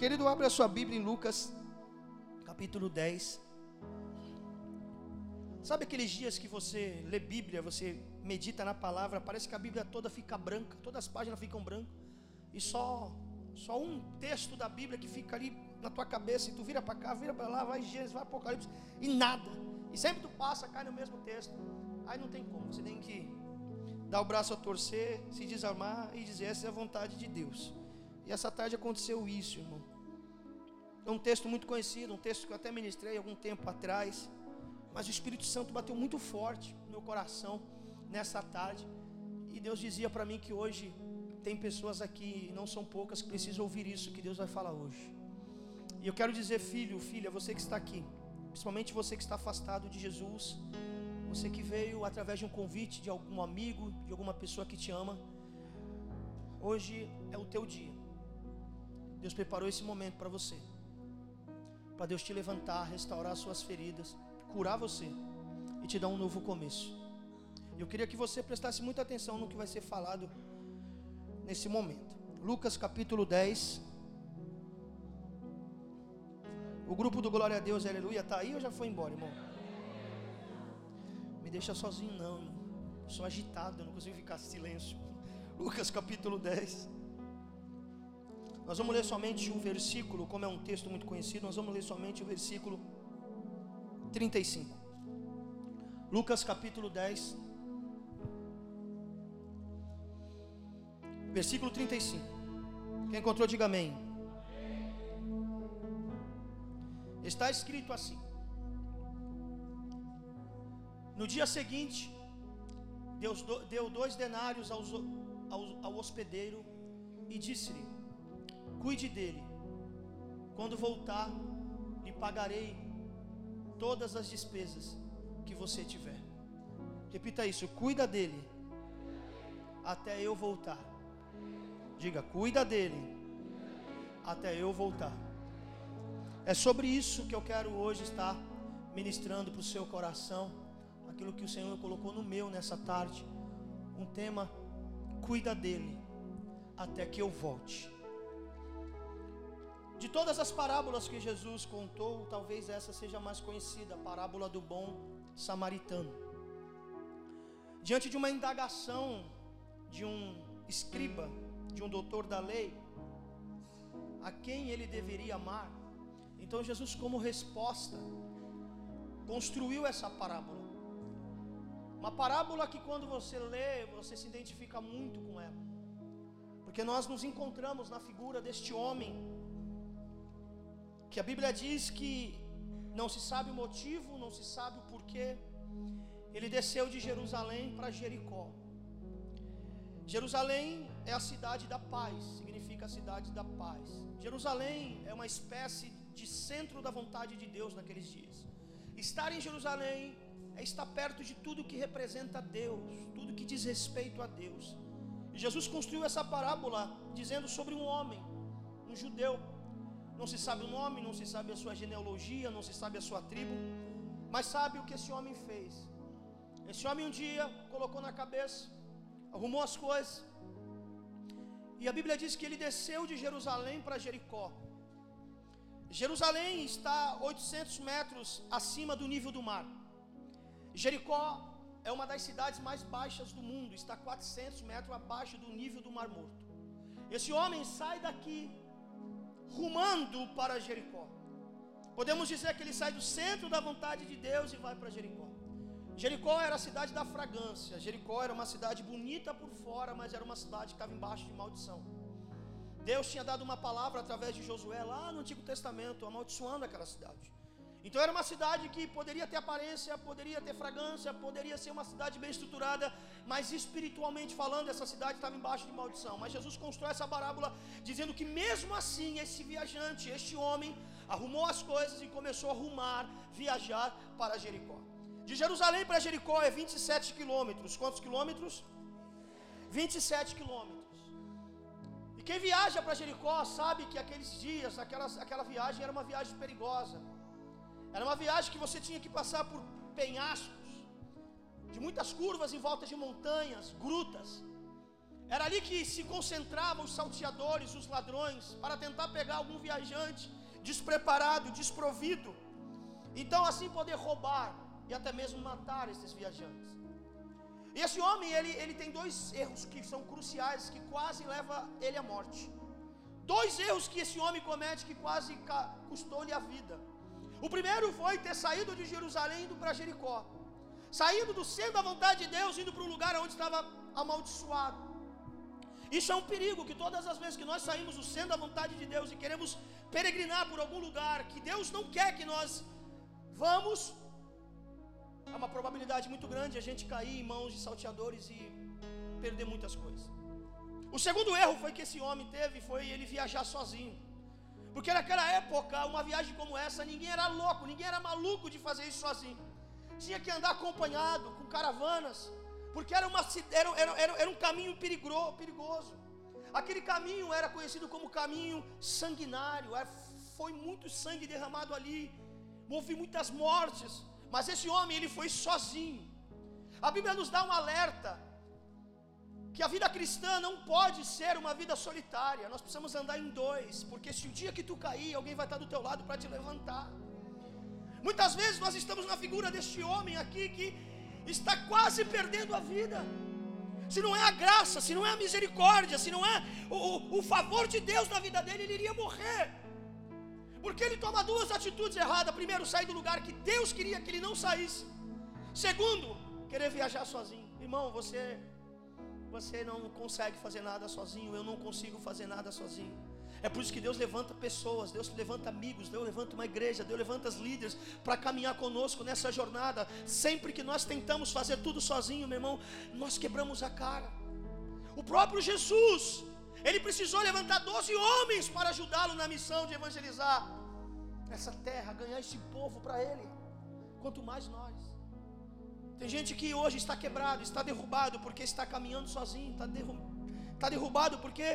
Querido, abre a sua Bíblia em Lucas, capítulo 10. Sabe aqueles dias que você lê Bíblia, você medita na palavra, parece que a Bíblia toda fica branca, todas as páginas ficam brancas, e só só um texto da Bíblia que fica ali na tua cabeça, e tu vira para cá, vira para lá, vai Gênesis, vai Apocalipse, e nada. E sempre tu passa, cai no mesmo texto. Aí não tem como, você tem que dar o braço a torcer, se desarmar e dizer: essa é a vontade de Deus. E essa tarde aconteceu isso, irmão. É um texto muito conhecido, um texto que eu até ministrei algum tempo atrás. Mas o Espírito Santo bateu muito forte no meu coração nessa tarde. E Deus dizia para mim que hoje tem pessoas aqui, não são poucas, que precisam ouvir isso que Deus vai falar hoje. E eu quero dizer, filho, filha, você que está aqui, principalmente você que está afastado de Jesus, você que veio através de um convite de algum amigo, de alguma pessoa que te ama, hoje é o teu dia. Deus preparou esse momento para você, para Deus te levantar, restaurar suas feridas, curar você e te dar um novo começo. Eu queria que você prestasse muita atenção no que vai ser falado nesse momento. Lucas capítulo 10. O grupo do Glória a Deus, aleluia, está aí ou já foi embora, irmão? Me deixa sozinho, não. Eu sou agitado, eu não consigo ficar silêncio. Lucas capítulo 10. Nós vamos ler somente um versículo, como é um texto muito conhecido, nós vamos ler somente o versículo 35. Lucas capítulo 10, versículo 35. Quem encontrou, diga amém. Está escrito assim: No dia seguinte, Deus deu dois denários ao, ao, ao hospedeiro e disse-lhe: Cuide dele. Quando voltar, lhe pagarei todas as despesas que você tiver. Repita isso: cuida dele até eu voltar. Diga, cuida dele até eu voltar. É sobre isso que eu quero hoje estar ministrando para o seu coração, aquilo que o Senhor colocou no meu nessa tarde. Um tema: cuida dele até que eu volte. De todas as parábolas que Jesus contou, talvez essa seja a mais conhecida, a parábola do bom samaritano. Diante de uma indagação de um escriba, de um doutor da lei, a quem ele deveria amar, então Jesus, como resposta, construiu essa parábola. Uma parábola que quando você lê, você se identifica muito com ela. Porque nós nos encontramos na figura deste homem que a Bíblia diz que não se sabe o motivo, não se sabe o porquê. Ele desceu de Jerusalém para Jericó. Jerusalém é a cidade da paz, significa a cidade da paz. Jerusalém é uma espécie de centro da vontade de Deus naqueles dias. Estar em Jerusalém é estar perto de tudo que representa Deus, tudo que diz respeito a Deus. E Jesus construiu essa parábola dizendo sobre um homem, um judeu, não se sabe o nome, não se sabe a sua genealogia, não se sabe a sua tribo, mas sabe o que esse homem fez. Esse homem um dia colocou na cabeça, arrumou as coisas, e a Bíblia diz que ele desceu de Jerusalém para Jericó. Jerusalém está 800 metros acima do nível do mar. Jericó é uma das cidades mais baixas do mundo, está 400 metros abaixo do nível do Mar Morto. Esse homem sai daqui rumando para Jericó. Podemos dizer que ele sai do centro da vontade de Deus e vai para Jericó. Jericó era a cidade da fragrância. Jericó era uma cidade bonita por fora, mas era uma cidade que estava embaixo de maldição. Deus tinha dado uma palavra através de Josué lá no Antigo Testamento, amaldiçoando aquela cidade. Então era uma cidade que poderia ter aparência, poderia ter fragrância, poderia ser uma cidade bem estruturada, mas espiritualmente falando, essa cidade estava embaixo de maldição. Mas Jesus constrói essa parábola dizendo que mesmo assim esse viajante, este homem, arrumou as coisas e começou a arrumar, viajar para Jericó. De Jerusalém para Jericó é 27 quilômetros. Quantos quilômetros? 27 quilômetros. E quem viaja para Jericó sabe que aqueles dias, aquelas, aquela viagem era uma viagem perigosa. Era uma viagem que você tinha que passar por penhascos, de muitas curvas em volta de montanhas, grutas. Era ali que se concentravam os salteadores, os ladrões, para tentar pegar algum viajante despreparado, desprovido. Então, assim, poder roubar e até mesmo matar esses viajantes. E esse homem, ele, ele tem dois erros que são cruciais, que quase leva ele à morte. Dois erros que esse homem comete que quase custou-lhe a vida. O primeiro foi ter saído de Jerusalém indo para Jericó. Saindo do centro da vontade de Deus, indo para um lugar onde estava amaldiçoado. Isso é um perigo, que todas as vezes que nós saímos do centro da vontade de Deus e queremos peregrinar por algum lugar que Deus não quer que nós vamos, há uma probabilidade muito grande a gente cair em mãos de salteadores e perder muitas coisas. O segundo erro foi que esse homem teve foi ele viajar sozinho. Porque naquela época, uma viagem como essa, ninguém era louco, ninguém era maluco de fazer isso sozinho. Tinha que andar acompanhado, com caravanas, porque era, uma, era, era, era, um caminho perigoso. Aquele caminho era conhecido como caminho sanguinário, era, foi muito sangue derramado ali, houve muitas mortes, mas esse homem ele foi sozinho. A Bíblia nos dá um alerta que a vida cristã não pode ser uma vida solitária. Nós precisamos andar em dois, porque se o dia que tu cair, alguém vai estar do teu lado para te levantar. Muitas vezes nós estamos na figura deste homem aqui que está quase perdendo a vida. Se não é a graça, se não é a misericórdia, se não é o, o, favor de Deus na vida dele, ele iria morrer. Porque ele toma duas atitudes erradas. Primeiro, sair do lugar que Deus queria que ele não saísse. Segundo, querer viajar sozinho. Irmão, você você não consegue fazer nada sozinho, eu não consigo fazer nada sozinho. É por isso que Deus levanta pessoas, Deus levanta amigos, Deus levanta uma igreja, Deus levanta os líderes para caminhar conosco nessa jornada. Sempre que nós tentamos fazer tudo sozinho, meu irmão, nós quebramos a cara. O próprio Jesus, ele precisou levantar 12 homens para ajudá-lo na missão de evangelizar essa terra, ganhar esse povo para ele. Quanto mais nós. Tem gente que hoje está quebrado, está derrubado porque está caminhando sozinho, está, derru está derrubado porque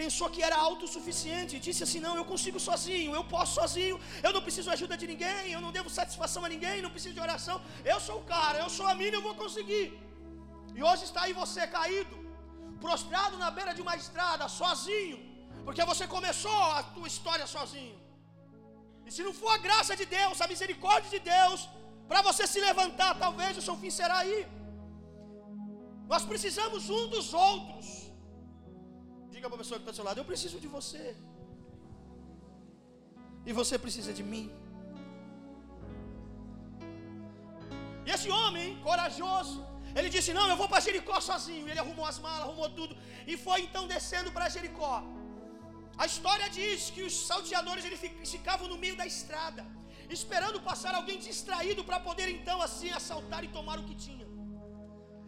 pensou que era autossuficiente, disse assim: Não, eu consigo sozinho, eu posso sozinho, eu não preciso ajuda de ninguém, eu não devo satisfação a ninguém, não preciso de oração, eu sou o cara, eu sou a mina, eu vou conseguir. E hoje está aí você caído, prostrado na beira de uma estrada, sozinho, porque você começou a tua história sozinho. E se não for a graça de Deus, a misericórdia de Deus, para você se levantar, talvez o seu fim será aí. Nós precisamos um dos outros. Diga para a pessoa que está do seu lado: Eu preciso de você. E você precisa de mim. E esse homem, corajoso, ele disse: Não, eu vou para Jericó sozinho. Ele arrumou as malas, arrumou tudo. E foi então descendo para Jericó. A história diz que os salteadores eles ficavam no meio da estrada esperando passar alguém distraído para poder então assim assaltar e tomar o que tinha.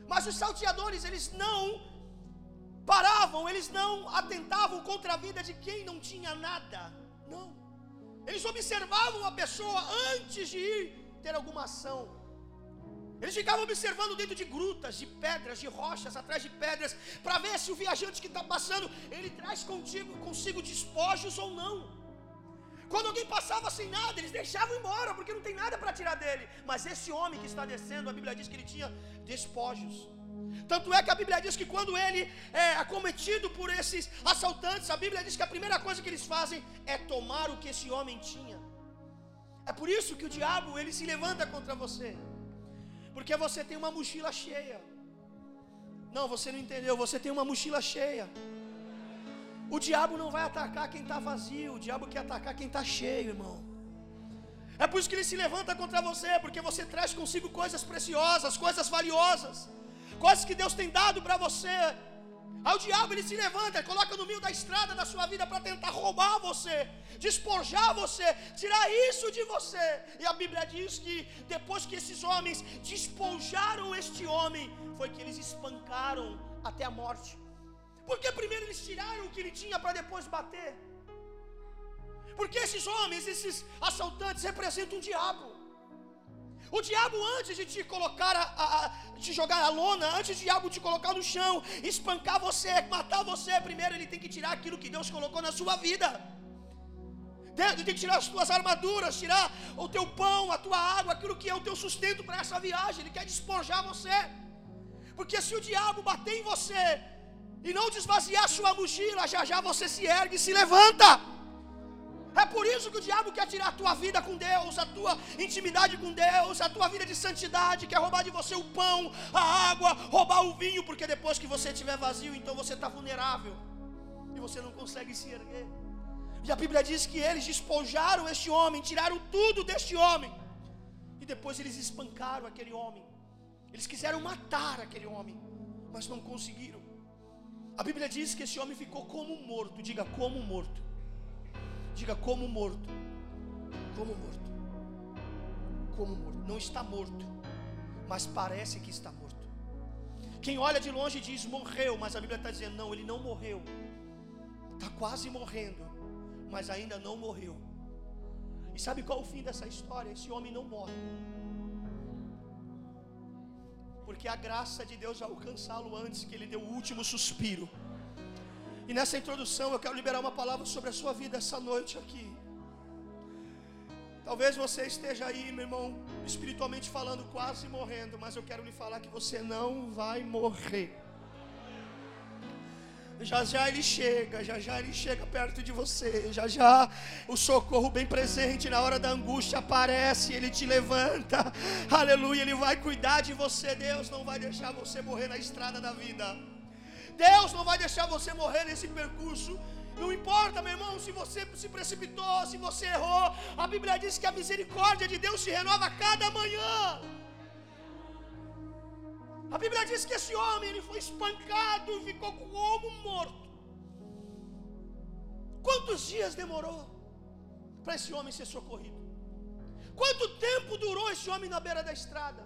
Mas os salteadores, eles não paravam, eles não atentavam contra a vida de quem não tinha nada. Não. Eles observavam a pessoa antes de ir ter alguma ação. Eles ficavam observando dentro de grutas, de pedras, de rochas, atrás de pedras, para ver se o viajante que está passando, ele traz contigo, consigo despojos ou não. Quando alguém passava sem nada, eles deixavam embora, porque não tem nada para tirar dele. Mas esse homem que está descendo, a Bíblia diz que ele tinha despojos. Tanto é que a Bíblia diz que quando ele é acometido por esses assaltantes, a Bíblia diz que a primeira coisa que eles fazem é tomar o que esse homem tinha. É por isso que o diabo ele se levanta contra você. Porque você tem uma mochila cheia. Não, você não entendeu, você tem uma mochila cheia. O diabo não vai atacar quem está vazio, o diabo quer atacar quem está cheio, irmão. É por isso que ele se levanta contra você, porque você traz consigo coisas preciosas, coisas valiosas, coisas que Deus tem dado para você. Aí o diabo ele se levanta, coloca no meio da estrada da sua vida para tentar roubar você, despojar você, tirar isso de você. E a Bíblia diz que depois que esses homens despojaram este homem, foi que eles espancaram até a morte. Porque primeiro eles tiraram o que ele tinha para depois bater. Porque esses homens, esses assaltantes representam um diabo. O diabo, antes de te colocar, a, a, te jogar a lona, antes do diabo te colocar no chão, espancar você, matar você, primeiro ele tem que tirar aquilo que Deus colocou na sua vida. Ele tem que tirar as tuas armaduras, tirar o teu pão, a tua água, aquilo que é o teu sustento para essa viagem. Ele quer despojar você. Porque se o diabo bater em você, e não desvaziar sua mochila, já já você se ergue e se levanta. É por isso que o diabo quer tirar a tua vida com Deus, a tua intimidade com Deus, a tua vida de santidade, quer roubar de você o pão, a água, roubar o vinho, porque depois que você estiver vazio, então você está vulnerável e você não consegue se erguer. E a Bíblia diz que eles despojaram este homem, tiraram tudo deste homem, e depois eles espancaram aquele homem. Eles quiseram matar aquele homem, mas não conseguiram. A Bíblia diz que esse homem ficou como morto, diga como morto. Diga como morto. Como morto. Como morto. Não está morto, mas parece que está morto. Quem olha de longe diz morreu, mas a Bíblia está dizendo não, ele não morreu. Está quase morrendo, mas ainda não morreu. E sabe qual é o fim dessa história? Esse homem não morre. Porque a graça de Deus vai alcançá-lo antes que ele dê o último suspiro. E nessa introdução eu quero liberar uma palavra sobre a sua vida essa noite aqui. Talvez você esteja aí, meu irmão, espiritualmente falando, quase morrendo, mas eu quero lhe falar que você não vai morrer. Já já ele chega, já já ele chega perto de você, já já o socorro bem presente na hora da angústia aparece, ele te levanta, aleluia, ele vai cuidar de você. Deus não vai deixar você morrer na estrada da vida. Deus não vai deixar você morrer nesse percurso. Não importa, meu irmão, se você se precipitou, se você errou. A Bíblia diz que a misericórdia de Deus se renova cada manhã. A Bíblia diz que esse homem ele foi espancado e ficou como morto. Quantos dias demorou para esse homem ser socorrido? Quanto tempo durou esse homem na beira da estrada?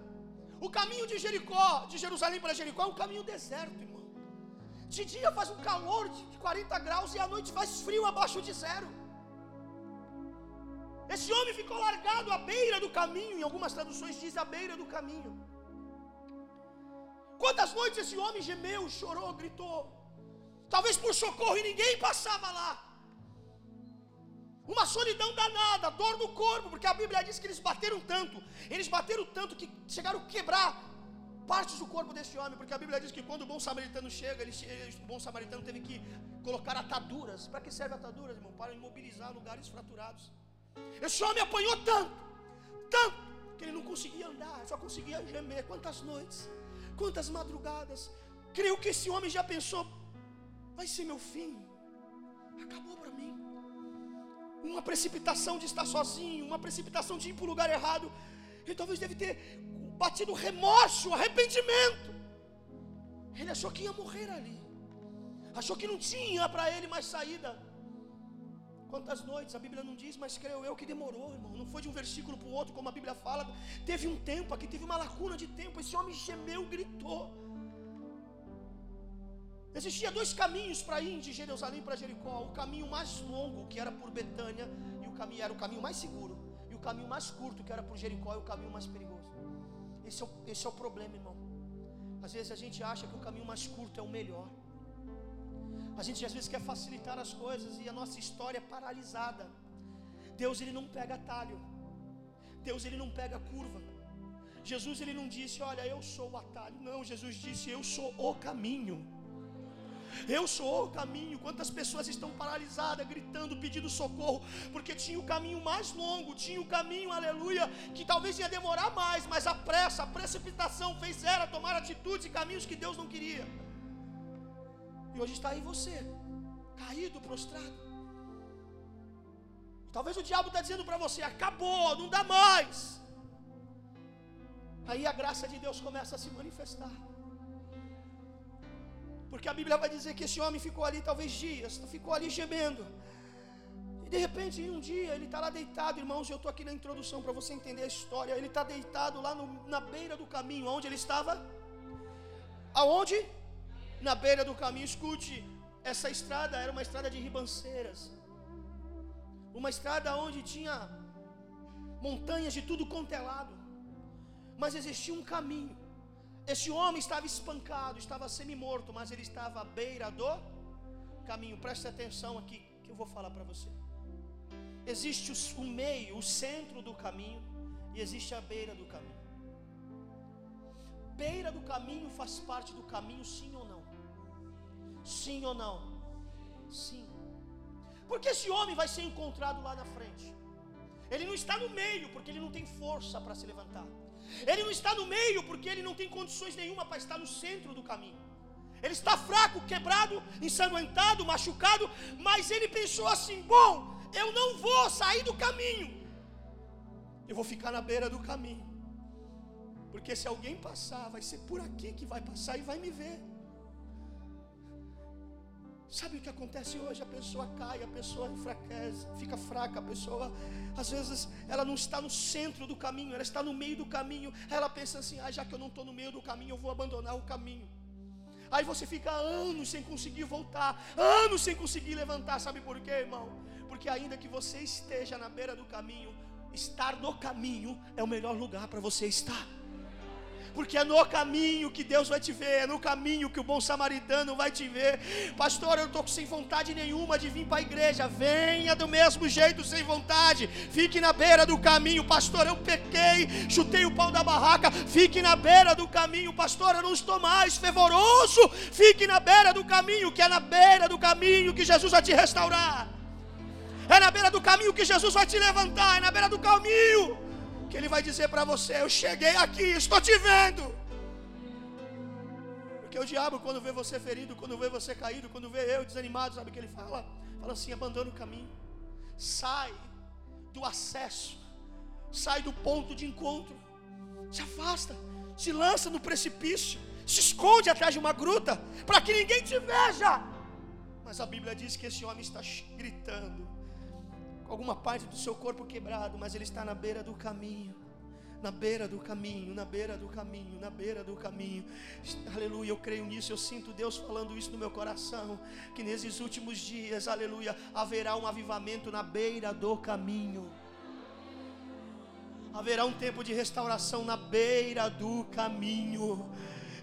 O caminho de Jericó, de Jerusalém para Jericó, é um caminho deserto, irmão. De dia faz um calor de 40 graus e à noite faz frio abaixo de zero. Esse homem ficou largado à beira do caminho, em algumas traduções diz à beira do caminho. Quantas noites esse homem gemeu, chorou, gritou? Talvez por socorro e ninguém passava lá. Uma solidão danada, dor no corpo, porque a Bíblia diz que eles bateram tanto, eles bateram tanto que chegaram a quebrar partes do corpo desse homem, porque a Bíblia diz que quando o bom samaritano chega, ele, o bom samaritano teve que colocar ataduras. Para que serve ataduras, irmão? Para imobilizar lugares fraturados. Esse homem apanhou tanto, tanto, que ele não conseguia andar, só conseguia gemer. Quantas noites, quantas madrugadas. Creio que esse homem já pensou: vai ser meu fim, acabou para mim. Uma precipitação de estar sozinho, uma precipitação de ir para o lugar errado. Ele talvez deve ter batido remorso, arrependimento. Ele achou que ia morrer ali. Achou que não tinha para ele mais saída. Quantas noites, a Bíblia não diz, mas creio eu que demorou, irmão. Não foi de um versículo para o outro, como a Bíblia fala. Teve um tempo aqui, teve uma lacuna de tempo. Esse homem gemeu, gritou. Existia dois caminhos para ir de Jerusalém para Jericó. O caminho mais longo, que era por Betânia, e o caminho era o caminho mais seguro. E o caminho mais curto, que era por Jericó, e o caminho mais perigoso. Esse é, o, esse é o problema, irmão. Às vezes a gente acha que o caminho mais curto é o melhor. A gente às vezes quer facilitar as coisas e a nossa história é paralisada. Deus ele não pega atalho. Deus ele não pega curva. Jesus ele não disse, olha, eu sou o atalho. Não, Jesus disse, eu sou o caminho. Eu sou o caminho. Quantas pessoas estão paralisadas, gritando, pedindo socorro, porque tinha o caminho mais longo, tinha o caminho, aleluia, que talvez ia demorar mais, mas a pressa, a precipitação fez ela tomar atitudes e caminhos que Deus não queria. E hoje está aí você, caído, prostrado. Talvez o diabo está dizendo para você: acabou, não dá mais. Aí a graça de Deus começa a se manifestar. Porque a Bíblia vai dizer que esse homem ficou ali talvez dias, ficou ali gemendo. E de repente, em um dia, ele está lá deitado, irmãos. Eu estou aqui na introdução para você entender a história. Ele está deitado lá no, na beira do caminho, onde ele estava? Aonde? Na beira do caminho. Escute, essa estrada era uma estrada de ribanceiras, uma estrada onde tinha montanhas de tudo contelado, é mas existia um caminho. Esse homem estava espancado, estava semi-morto, mas ele estava à beira do caminho. Preste atenção aqui que eu vou falar para você. Existe o meio, o centro do caminho, e existe a beira do caminho. Beira do caminho faz parte do caminho, sim ou não? Sim ou não? Sim. Porque esse homem vai ser encontrado lá na frente. Ele não está no meio porque ele não tem força para se levantar. Ele não está no meio porque ele não tem condições nenhuma para estar no centro do caminho. Ele está fraco, quebrado, ensanguentado, machucado, mas ele pensou assim: bom, eu não vou sair do caminho, eu vou ficar na beira do caminho, porque se alguém passar, vai ser por aqui que vai passar e vai me ver. Sabe o que acontece hoje? A pessoa cai, a pessoa enfraquece, fica fraca, a pessoa, às vezes, ela não está no centro do caminho, ela está no meio do caminho. Ela pensa assim: ah, já que eu não estou no meio do caminho, eu vou abandonar o caminho. Aí você fica anos sem conseguir voltar, anos sem conseguir levantar. Sabe por quê, irmão? Porque ainda que você esteja na beira do caminho, estar no caminho é o melhor lugar para você estar porque é no caminho que Deus vai te ver, é no caminho que o bom samaritano vai te ver. Pastor, eu estou sem vontade nenhuma de vir para a igreja. Venha do mesmo jeito, sem vontade. Fique na beira do caminho, pastor. Eu pequei, chutei o pau da barraca. Fique na beira do caminho, pastor. Eu não estou mais fervoroso. Fique na beira do caminho, que é na beira do caminho que Jesus vai te restaurar. É na beira do caminho que Jesus vai te levantar. É na beira do caminho que Ele vai dizer para você: Eu cheguei aqui, estou te vendo. Porque o diabo, quando vê você ferido, quando vê você caído, quando vê eu desanimado, sabe o que ele fala? Fala assim: abandona o caminho, sai do acesso, sai do ponto de encontro, se afasta, se lança no precipício, se esconde atrás de uma gruta, para que ninguém te veja. Mas a Bíblia diz que esse homem está gritando, alguma parte do seu corpo quebrado, mas ele está na beira do caminho. Na beira do caminho, na beira do caminho, na beira do caminho. Aleluia, eu creio nisso, eu sinto Deus falando isso no meu coração. Que nesses últimos dias, aleluia, haverá um avivamento na beira do caminho. Haverá um tempo de restauração na beira do caminho.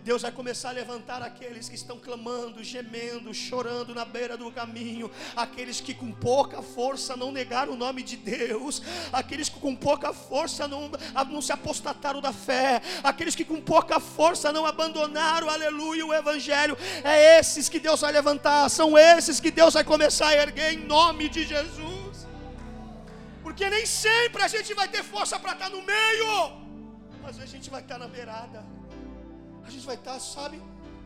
Deus vai começar a levantar aqueles que estão clamando, gemendo, chorando na beira do caminho, aqueles que com pouca força não negaram o nome de Deus, aqueles que com pouca força não, não se apostataram da fé, aqueles que com pouca força não abandonaram, aleluia, o Evangelho. É esses que Deus vai levantar, são esses que Deus vai começar a erguer em nome de Jesus. Porque nem sempre a gente vai ter força para estar no meio, mas a gente vai estar na beirada a gente vai estar, sabe,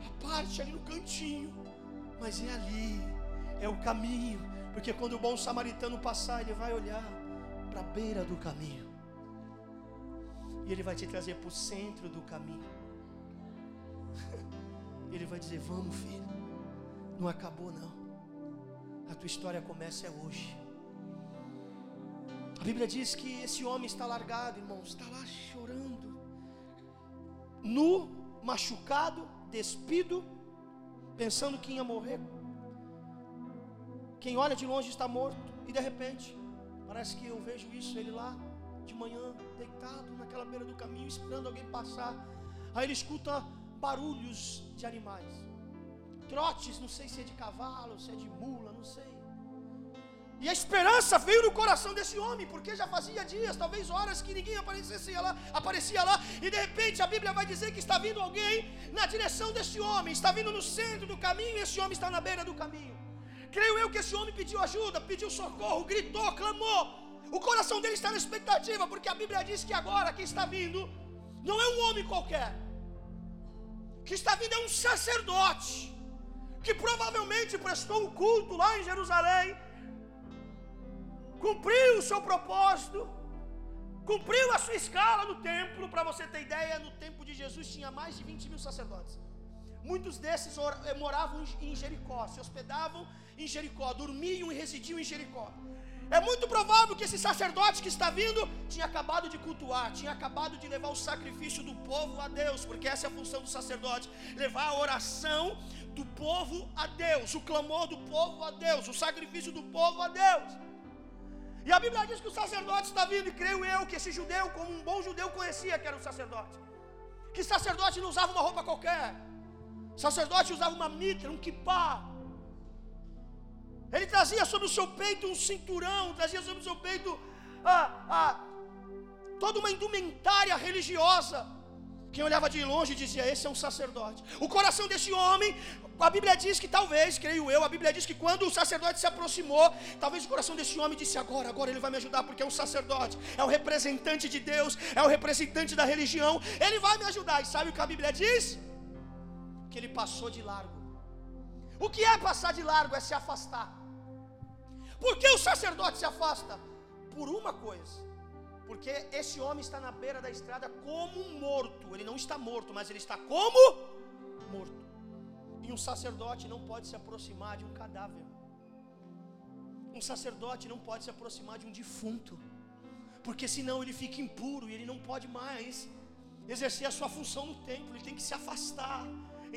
a parte ali no cantinho, mas é ali, é o caminho, porque quando o bom samaritano passar, ele vai olhar para a beira do caminho, e ele vai te trazer para o centro do caminho. Ele vai dizer: Vamos, filho, não acabou não. A tua história começa é hoje. A Bíblia diz que esse homem está largado, irmãos, está lá chorando, nu machucado, despido, pensando que ia morrer. Quem olha de longe está morto, e de repente, parece que eu vejo isso, ele lá, de manhã, deitado naquela beira do caminho, esperando alguém passar. Aí ele escuta barulhos de animais, trotes, não sei se é de cavalo, se é de mula, não sei. E a esperança veio no coração desse homem, porque já fazia dias, talvez horas, que ninguém aparecia lá, aparecia lá, e de repente a Bíblia vai dizer que está vindo alguém na direção desse homem, está vindo no centro do caminho, e esse homem está na beira do caminho. Creio eu que esse homem pediu ajuda, pediu socorro, gritou, clamou. O coração dele está na expectativa, porque a Bíblia diz que agora quem está vindo não é um homem qualquer, que está vindo é um sacerdote, que provavelmente prestou um culto lá em Jerusalém cumpriu o seu propósito, cumpriu a sua escala no templo. Para você ter ideia, no tempo de Jesus tinha mais de 20 mil sacerdotes. Muitos desses eh, moravam em Jericó, se hospedavam em Jericó, dormiam e residiam em Jericó. É muito provável que esse sacerdote que está vindo tinha acabado de cultuar, tinha acabado de levar o sacrifício do povo a Deus, porque essa é a função do sacerdote: levar a oração do povo a Deus, o clamor do povo a Deus, o sacrifício do povo a Deus. E a Bíblia diz que o sacerdote está vindo, e creio eu que esse judeu, como um bom judeu, conhecia que era um sacerdote. Que sacerdote não usava uma roupa qualquer. Sacerdote usava uma mitra, um kippah. Ele trazia sobre o seu peito um cinturão, trazia sobre o seu peito ah, ah, toda uma indumentária religiosa. Quem olhava de longe dizia: Esse é um sacerdote. O coração desse homem, a Bíblia diz que talvez, creio eu, a Bíblia diz que quando o sacerdote se aproximou, talvez o coração desse homem disse: Agora, agora ele vai me ajudar, porque é um sacerdote, é o representante de Deus, é o representante da religião, ele vai me ajudar. E sabe o que a Bíblia diz? Que ele passou de largo. O que é passar de largo? É se afastar. Por que o sacerdote se afasta? Por uma coisa porque esse homem está na beira da estrada como morto. Ele não está morto, mas ele está como morto. E um sacerdote não pode se aproximar de um cadáver. Um sacerdote não pode se aproximar de um defunto. Porque senão ele fica impuro e ele não pode mais exercer a sua função no templo. Ele tem que se afastar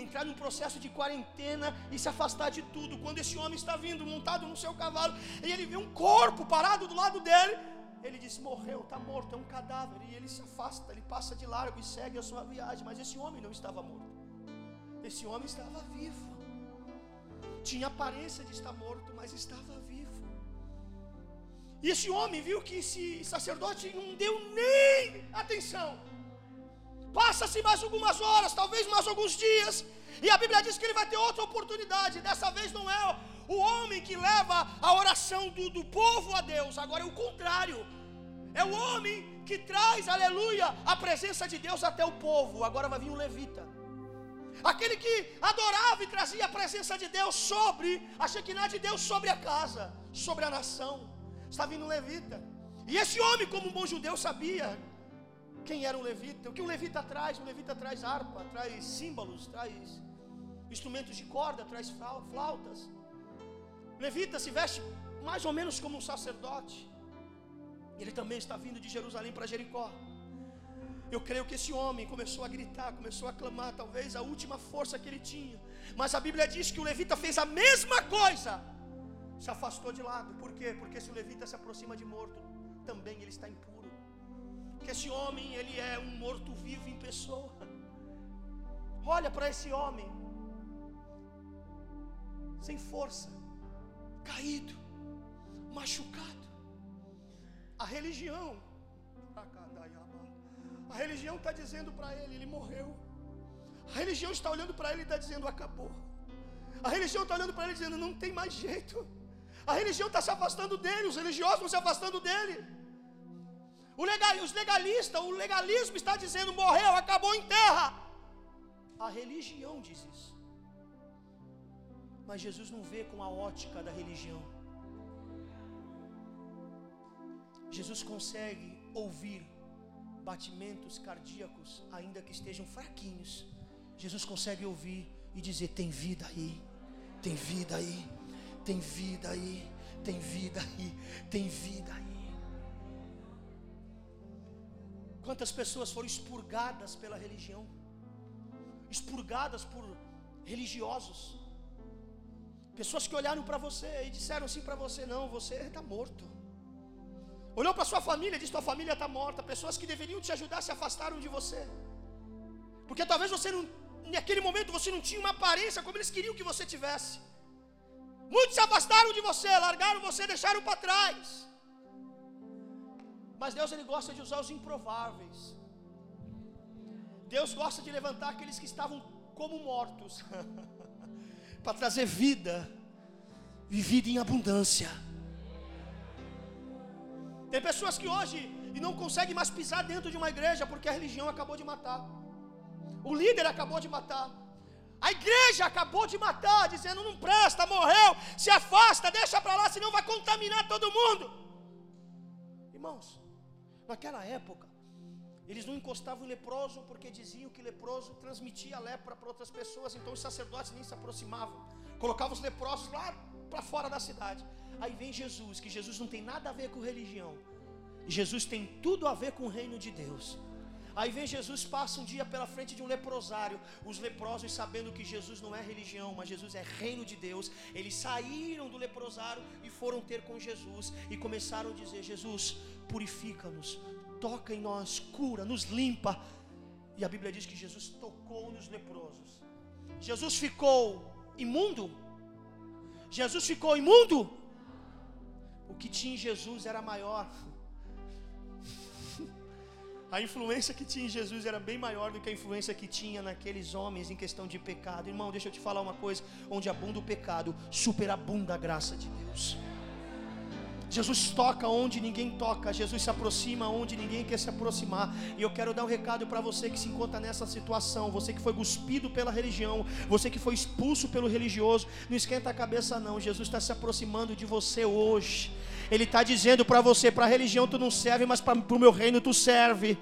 entrar num processo de quarentena e se afastar de tudo. Quando esse homem está vindo montado no seu cavalo e ele vê um corpo parado do lado dele, ele diz: morreu, está morto, é um cadáver. E ele se afasta, ele passa de largo e segue a sua viagem. Mas esse homem não estava morto, esse homem estava vivo. Tinha aparência de estar morto, mas estava vivo. E esse homem viu que esse sacerdote não deu nem atenção. Passa-se mais algumas horas, talvez mais alguns dias, e a Bíblia diz que ele vai ter outra oportunidade. Dessa vez não é o homem que leva a oração do, do povo a Deus, agora é o contrário. É o homem que traz, aleluia, a presença de Deus até o povo. Agora vai vir um levita. Aquele que adorava e trazia a presença de Deus sobre, a Shekinah de Deus sobre a casa, sobre a nação. Está vindo um levita. E esse homem, como um bom judeu, sabia quem era um levita. O que um levita traz? Um levita traz harpa, traz símbolos, traz instrumentos de corda, traz flautas. Levita se veste mais ou menos como um sacerdote. Ele também está vindo de Jerusalém para Jericó. Eu creio que esse homem começou a gritar, começou a clamar, talvez a última força que ele tinha. Mas a Bíblia diz que o levita fez a mesma coisa. Se afastou de lado. Por quê? Porque se o levita se aproxima de morto, também ele está impuro. Porque esse homem, ele é um morto vivo em pessoa. Olha para esse homem, sem força, caído, machucado. A religião, a religião está dizendo para ele: ele morreu. A religião está olhando para ele e está dizendo: acabou. A religião está olhando para ele dizendo: não tem mais jeito. A religião está se afastando dele, os religiosos estão se afastando dele. Legal, os legalistas, o legalismo está dizendo: morreu, acabou em terra. A religião diz isso. Mas Jesus não vê com a ótica da religião. Jesus consegue ouvir batimentos cardíacos, ainda que estejam fraquinhos. Jesus consegue ouvir e dizer: tem vida aí, tem vida aí, tem vida aí, tem vida aí, tem vida aí. Quantas pessoas foram expurgadas pela religião, expurgadas por religiosos, pessoas que olharam para você e disseram assim para você: não, você está morto. Olhou para sua família e disse: Tua família está morta. Pessoas que deveriam te ajudar se afastaram de você. Porque talvez você não, naquele momento você não tinha uma aparência como eles queriam que você tivesse. Muitos se afastaram de você, largaram você, deixaram para trás. Mas Deus ele gosta de usar os improváveis. Deus gosta de levantar aqueles que estavam como mortos para trazer vida, vivida em abundância. Tem pessoas que hoje e não conseguem mais pisar dentro de uma igreja porque a religião acabou de matar. O líder acabou de matar. A igreja acabou de matar, dizendo não presta, morreu, se afasta, deixa para lá, senão vai contaminar todo mundo. Irmãos, naquela época, eles não encostavam em leproso porque diziam que leproso transmitia lepra para outras pessoas, então os sacerdotes nem se aproximavam. Colocavam os leprosos lá para fora da cidade. Aí vem Jesus, que Jesus não tem nada a ver com religião. Jesus tem tudo a ver com o reino de Deus. Aí vem Jesus, passa um dia pela frente de um leprosário. Os leprosos, sabendo que Jesus não é religião, mas Jesus é reino de Deus, eles saíram do leprosário e foram ter com Jesus e começaram a dizer: Jesus, purifica-nos, toca em nós, cura, nos limpa. E a Bíblia diz que Jesus tocou nos leprosos. Jesus ficou imundo? Jesus ficou imundo? O que tinha em Jesus era maior. A influência que tinha em Jesus era bem maior do que a influência que tinha naqueles homens em questão de pecado. Irmão, deixa eu te falar uma coisa: onde abunda o pecado, superabunda a graça de Deus. Jesus toca onde ninguém toca, Jesus se aproxima onde ninguém quer se aproximar. E eu quero dar um recado para você que se encontra nessa situação, você que foi cuspido pela religião, você que foi expulso pelo religioso, não esquenta a cabeça não. Jesus está se aproximando de você hoje. Ele está dizendo para você, para a religião tu não serve, mas para o meu reino tu serve.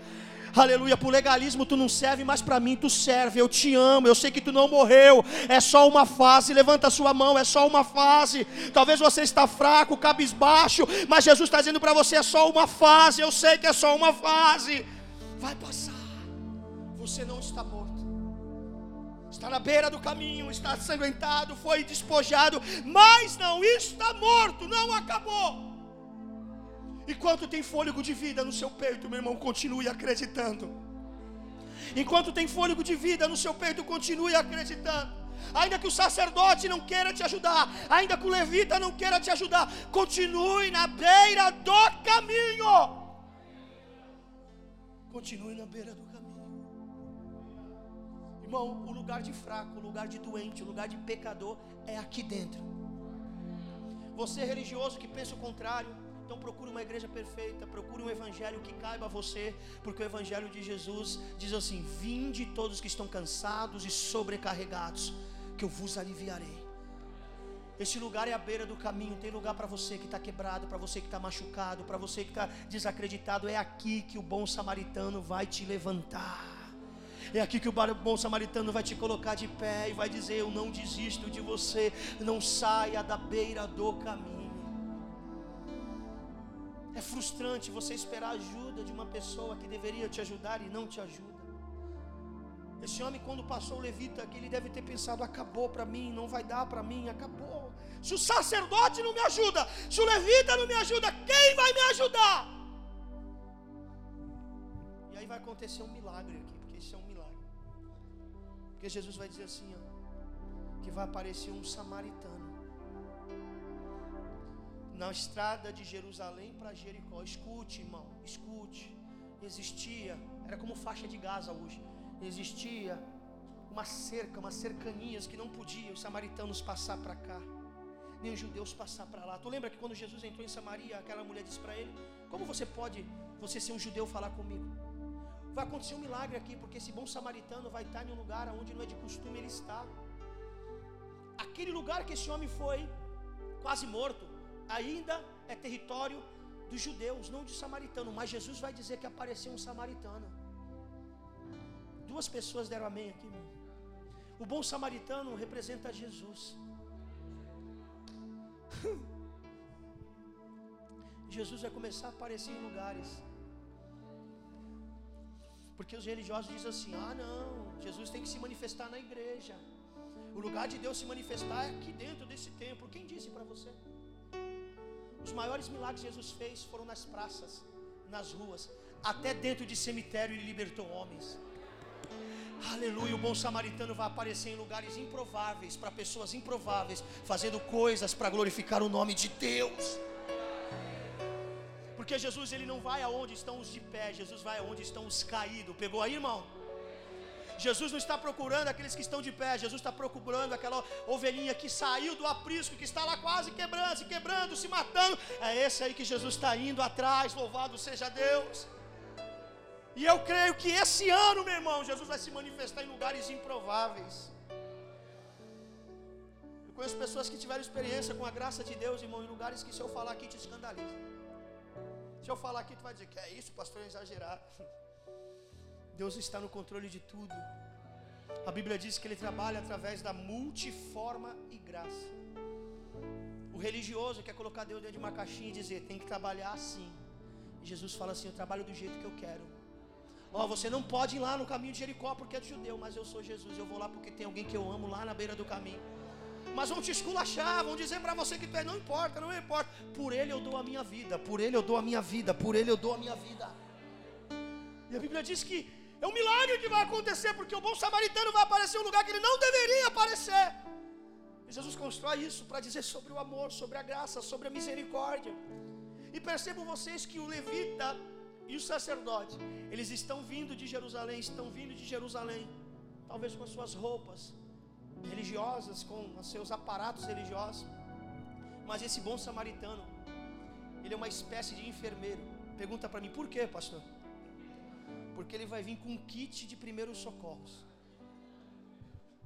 Aleluia, por legalismo tu não serve, mas para mim tu serve. Eu te amo, eu sei que tu não morreu. É só uma fase. Levanta a sua mão, é só uma fase. Talvez você está fraco, cabisbaixo, mas Jesus está dizendo para você é só uma fase. Eu sei que é só uma fase. Vai passar. Você não está morto. Está na beira do caminho, está sanguentado, foi despojado, mas não está morto, não acabou. Enquanto tem fôlego de vida no seu peito, meu irmão, continue acreditando. Enquanto tem fôlego de vida no seu peito, continue acreditando. Ainda que o sacerdote não queira te ajudar, ainda que o levita não queira te ajudar, continue na beira do caminho. Continue na beira do caminho. Irmão, o lugar de fraco, o lugar de doente, o lugar de pecador é aqui dentro. Você é religioso que pensa o contrário, então procure uma igreja perfeita, procure um evangelho que caiba a você, porque o evangelho de Jesus diz assim: "Vinde todos que estão cansados e sobrecarregados, que eu vos aliviarei". Esse lugar é a beira do caminho. Tem lugar para você que está quebrado, para você que está machucado, para você que está desacreditado. É aqui que o bom samaritano vai te levantar. É aqui que o bom samaritano vai te colocar de pé e vai dizer: Eu não desisto de você. Não saia da beira do caminho. Frustrante você esperar ajuda de uma pessoa que deveria te ajudar e não te ajuda. Esse homem, quando passou o levita, que ele deve ter pensado: acabou para mim, não vai dar para mim, acabou. Se o sacerdote não me ajuda, se o levita não me ajuda, quem vai me ajudar? E aí vai acontecer um milagre aqui, porque isso é um milagre. Porque Jesus vai dizer assim: ó, que vai aparecer um samaritano na estrada de Jerusalém para Jericó. Escute, irmão, escute. Existia, era como faixa de Gaza hoje. Existia uma cerca, umas cercanias que não podiam os samaritanos passar para cá, nem os judeus passar para lá. Tu lembra que quando Jesus entrou em Samaria, aquela mulher disse para ele: Como você pode, você ser um judeu, falar comigo? Vai acontecer um milagre aqui, porque esse bom samaritano vai estar em um lugar onde não é de costume ele estar. Aquele lugar que esse homem foi, quase morto, ainda é território dos judeus, não de samaritano. Mas Jesus vai dizer que apareceu um samaritano. Duas pessoas deram amém aqui. O bom samaritano representa Jesus. Jesus vai começar a aparecer em lugares. Porque os religiosos dizem assim: ah, não, Jesus tem que se manifestar na igreja. O lugar de Deus se manifestar é aqui dentro desse templo. Quem disse para você? Os maiores milagres que Jesus fez foram nas praças, nas ruas, até dentro de cemitério ele libertou homens. Aleluia, o bom samaritano vai aparecer em lugares improváveis, para pessoas improváveis, fazendo coisas para glorificar o nome de Deus. Porque Jesus ele não vai aonde estão os de pé, Jesus vai aonde estão os caídos. Pegou aí, irmão? Jesus não está procurando aqueles que estão de pé, Jesus está procurando aquela ovelhinha que saiu do aprisco, que está lá quase quebrando, se quebrando, se matando. É esse aí que Jesus está indo atrás, louvado seja Deus. E eu creio que esse ano, meu irmão, Jesus vai se manifestar em lugares improváveis. Eu conheço pessoas que tiveram experiência com a graça de Deus, irmão, em lugares que se eu falar aqui te escandaliza. Se eu falar aqui, tu vai dizer que é isso, pastor, é exagerado. Deus está no controle de tudo. A Bíblia diz que Ele trabalha através da multiforma e graça. O religioso quer colocar Deus dentro de uma caixinha e dizer: tem que trabalhar assim. E Jesus fala assim: eu trabalho do jeito que eu quero. Ó, oh, você não pode ir lá no caminho de Jericó porque é de judeu, mas eu sou Jesus. Eu vou lá porque tem alguém que eu amo lá na beira do caminho. Mas vão te esculachar, vão dizer para você que tu é, não importa, não importa. Por ele eu dou a minha vida, por ele eu dou a minha vida, por ele eu dou a minha vida. E a Bíblia diz que é um milagre que vai acontecer, porque o bom samaritano vai aparecer em um lugar que ele não deveria aparecer. E Jesus constrói isso para dizer sobre o amor, sobre a graça, sobre a misericórdia. E percebam vocês que o levita, e os sacerdotes, eles estão vindo de Jerusalém, estão vindo de Jerusalém, talvez com as suas roupas religiosas, com os seus aparatos religiosos. Mas esse bom samaritano, ele é uma espécie de enfermeiro. Pergunta para mim, por quê, pastor? Porque ele vai vir com um kit de primeiros socorros.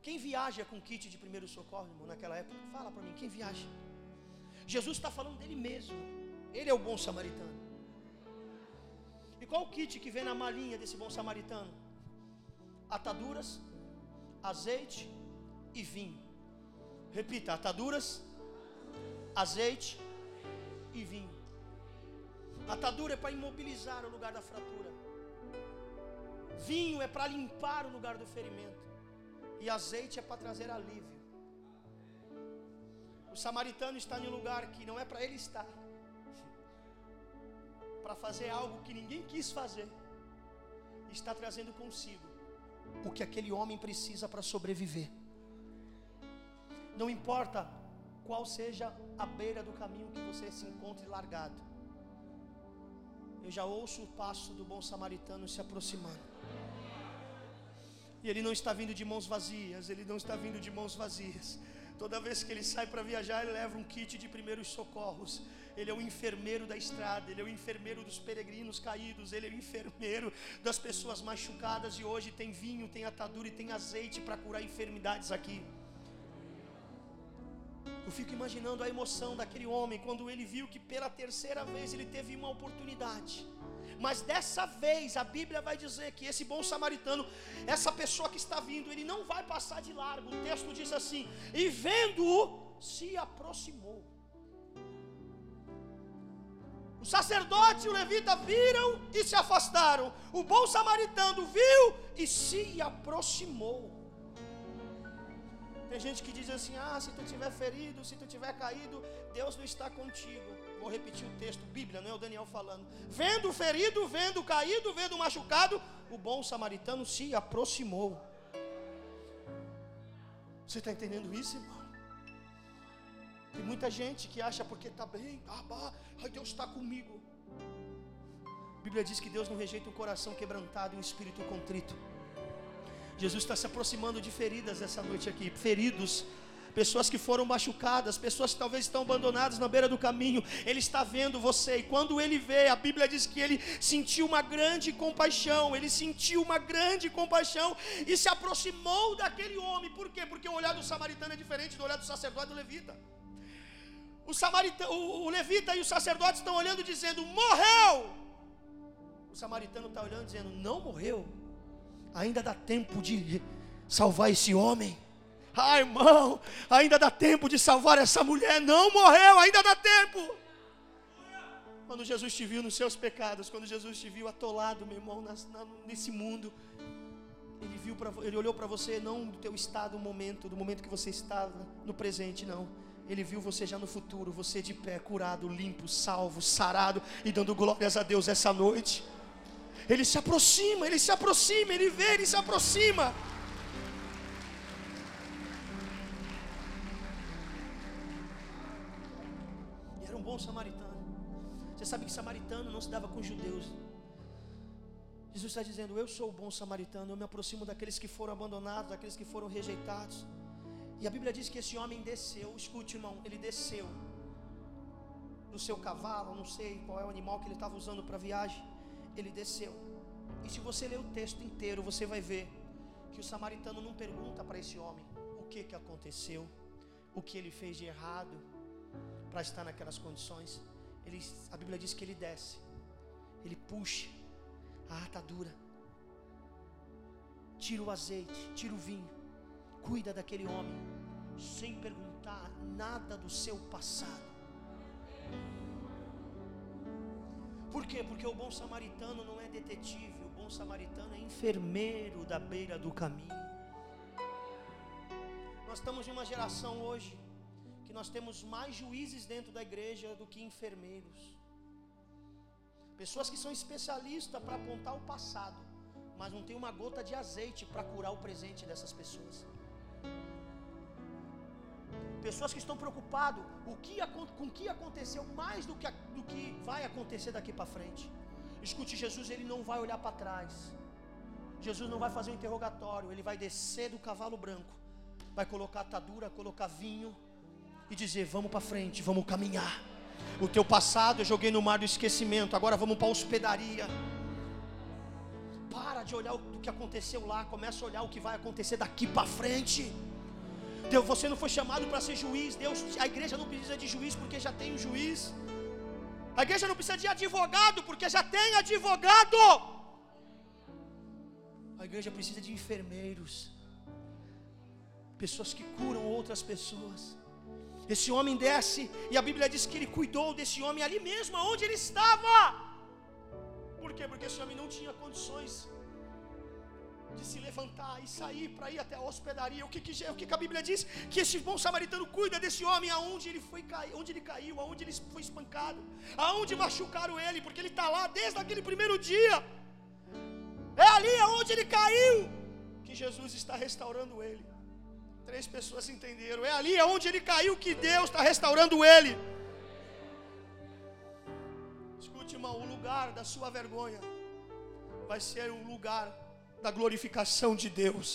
Quem viaja com kit de primeiros socorros, irmão, naquela época? Fala para mim, quem viaja? Jesus está falando dele mesmo. Ele é o bom samaritano. E qual o kit que vem na malinha desse bom samaritano? Ataduras, azeite e vinho. Repita: ataduras, azeite e vinho. Atadura é para imobilizar o lugar da fratura. Vinho é para limpar o lugar do ferimento. E azeite é para trazer alívio. O samaritano está em um lugar que não é para ele estar. Para fazer algo que ninguém quis fazer. Está trazendo consigo o que aquele homem precisa para sobreviver. Não importa qual seja a beira do caminho que você se encontre largado. Eu já ouço o passo do bom samaritano se aproximando. E ele não está vindo de mãos vazias, ele não está vindo de mãos vazias. Toda vez que ele sai para viajar, ele leva um kit de primeiros socorros. Ele é o enfermeiro da estrada, ele é o enfermeiro dos peregrinos caídos, ele é o enfermeiro das pessoas machucadas. E hoje tem vinho, tem atadura e tem azeite para curar enfermidades aqui. Eu fico imaginando a emoção daquele homem quando ele viu que pela terceira vez ele teve uma oportunidade. Mas dessa vez a Bíblia vai dizer que esse bom samaritano, essa pessoa que está vindo, ele não vai passar de largo. O texto diz assim: e vendo-o, se aproximou. O sacerdote e o levita viram e se afastaram. O bom samaritano viu e se aproximou. Tem gente que diz assim: ah, se tu tiver ferido, se tu tiver caído, Deus não está contigo. Vou repetir o texto, Bíblia, não é o Daniel falando. Vendo o ferido, vendo o caído, vendo o machucado, o bom samaritano se aproximou. Você está entendendo isso, irmão? Tem muita gente que acha porque está bem, ah, bah, ai, Deus está comigo. A Bíblia diz que Deus não rejeita um coração quebrantado e um espírito contrito. Jesus está se aproximando de feridas essa noite aqui, feridos, pessoas que foram machucadas, pessoas que talvez estão abandonadas na beira do caminho. Ele está vendo você, e quando ele vê, a Bíblia diz que ele sentiu uma grande compaixão, ele sentiu uma grande compaixão e se aproximou daquele homem. Por quê? Porque o olhar do samaritano é diferente do olhar do sacerdote do levita. O, samaritano, o, o levita e o sacerdote estão olhando dizendo: morreu. O samaritano está olhando dizendo: não morreu ainda dá tempo de salvar esse homem. Ah, irmão, ainda dá tempo de salvar essa mulher. Não morreu, ainda dá tempo. Quando Jesus te viu nos seus pecados, quando Jesus te viu atolado, meu irmão, nesse mundo, ele viu pra, ele olhou para você não do teu estado, do momento, do momento que você estava no presente, não. Ele viu você já no futuro, você de pé, curado, limpo, salvo, sarado e dando glórias a Deus essa noite. Ele se aproxima, ele se aproxima, ele vê, ele se aproxima. Bom samaritano. Você sabe que samaritano não se dava com judeus. Jesus está dizendo: Eu sou o bom samaritano, eu me aproximo daqueles que foram abandonados, daqueles que foram rejeitados. E a Bíblia diz que esse homem desceu, escute irmão, ele desceu do seu cavalo, não sei qual é o animal que ele estava usando para viagem ele desceu. E se você ler o texto inteiro, você vai ver que o samaritano não pergunta para esse homem o que, que aconteceu, o que ele fez de errado para estar naquelas condições. Ele, a Bíblia diz que ele desce, ele puxa a atadura, tira o azeite, tira o vinho, cuida daquele homem, sem perguntar nada do seu passado. Por quê? Porque o bom samaritano não é detetive, o bom samaritano é enfermeiro da beira do caminho. Nós estamos em uma geração hoje que nós temos mais juízes dentro da igreja do que enfermeiros. Pessoas que são especialistas para apontar o passado, mas não tem uma gota de azeite para curar o presente dessas pessoas. Pessoas que estão preocupadas que, com o que aconteceu mais do que, do que vai acontecer daqui para frente. Escute, Jesus ele não vai olhar para trás. Jesus não vai fazer um interrogatório, ele vai descer do cavalo branco, vai colocar atadura, colocar vinho e dizer: "Vamos para frente, vamos caminhar". O teu passado eu joguei no mar do esquecimento, agora vamos para a hospedaria. Para de olhar o que aconteceu lá, começa a olhar o que vai acontecer daqui para frente. Deus, você não foi chamado para ser juiz. Deus, a igreja não precisa de juiz porque já tem um juiz. A igreja não precisa de advogado porque já tem advogado. A igreja precisa de enfermeiros, pessoas que curam outras pessoas. Esse homem desce e a Bíblia diz que ele cuidou desse homem ali mesmo, onde ele estava. Por quê? Porque esse homem não tinha condições de se levantar e sair para ir até a hospedaria. O que, que, o que, que a Bíblia diz? Que esse bom samaritano cuida desse homem aonde ele foi onde ele caiu, aonde ele foi espancado, aonde machucaram ele, porque ele está lá desde aquele primeiro dia. É ali aonde ele caiu que Jesus está restaurando ele. Três pessoas entenderam. É ali aonde ele caiu que Deus está restaurando ele. Escute, irmão, o lugar da sua vergonha vai ser o lugar da glorificação de Deus.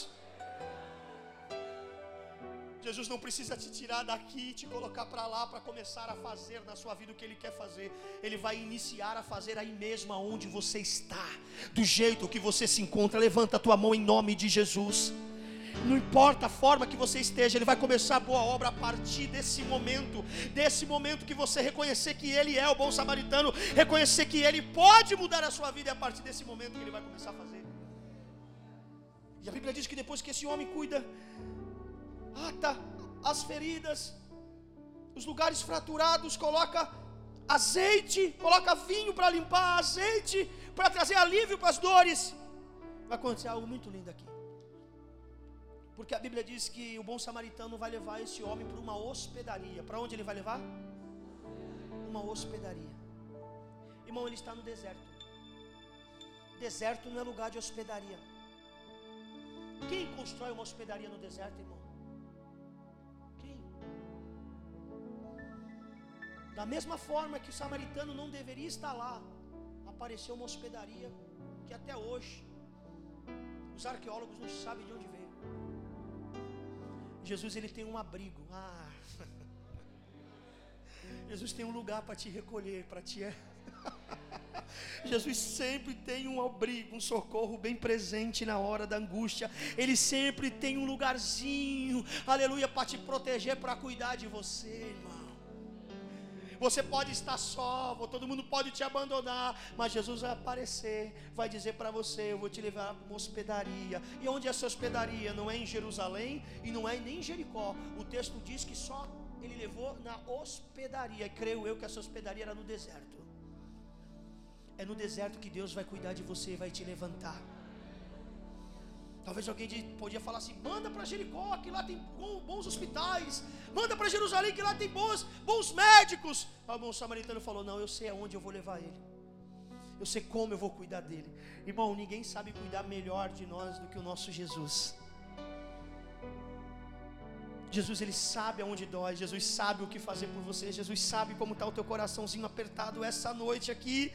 Jesus não precisa te tirar daqui e te colocar para lá para começar a fazer na sua vida o que Ele quer fazer. Ele vai iniciar a fazer aí mesmo aonde você está, do jeito que você se encontra. Levanta a tua mão em nome de Jesus. Não importa a forma que você esteja, Ele vai começar a boa obra a partir desse momento, desse momento que você reconhecer que Ele é o bom samaritano, reconhecer que Ele pode mudar a sua vida, é a partir desse momento que Ele vai começar a fazer. E a Bíblia diz que depois que esse homem cuida, ata as feridas, os lugares fraturados, coloca azeite, coloca vinho para limpar, azeite para trazer alívio para as dores. Vai acontecer algo muito lindo aqui. Porque a Bíblia diz que o bom samaritano vai levar esse homem para uma hospedaria. Para onde ele vai levar? Uma hospedaria. Irmão, ele está no deserto. Deserto não é lugar de hospedaria. Quem constrói uma hospedaria no deserto, irmão? Quem? Da mesma forma que o samaritano não deveria estar lá, apareceu uma hospedaria que até hoje os arqueólogos não sabem de onde. Jesus ele tem um abrigo. Ah. Jesus tem um lugar para te recolher, para te Jesus sempre tem um abrigo, um socorro bem presente na hora da angústia. Ele sempre tem um lugarzinho, aleluia, para te proteger, para cuidar de você, irmão. Você pode estar só, todo mundo pode te abandonar, mas Jesus vai aparecer, vai dizer para você: Eu vou te levar para uma hospedaria. E onde é essa hospedaria? Não é em Jerusalém e não é nem em Jericó. O texto diz que só ele levou na hospedaria. Creio eu que essa hospedaria era no deserto. É no deserto que Deus vai cuidar de você e vai te levantar. Talvez alguém podia falar assim: manda para Jericó, que lá tem bons hospitais. Manda para Jerusalém, que lá tem bons, bons médicos. Ah, o bom samaritano falou: não, eu sei aonde eu vou levar ele. Eu sei como eu vou cuidar dele. Irmão, ninguém sabe cuidar melhor de nós do que o nosso Jesus. Jesus ele sabe aonde dói, Jesus sabe o que fazer por você, Jesus sabe como está o teu coraçãozinho apertado essa noite aqui.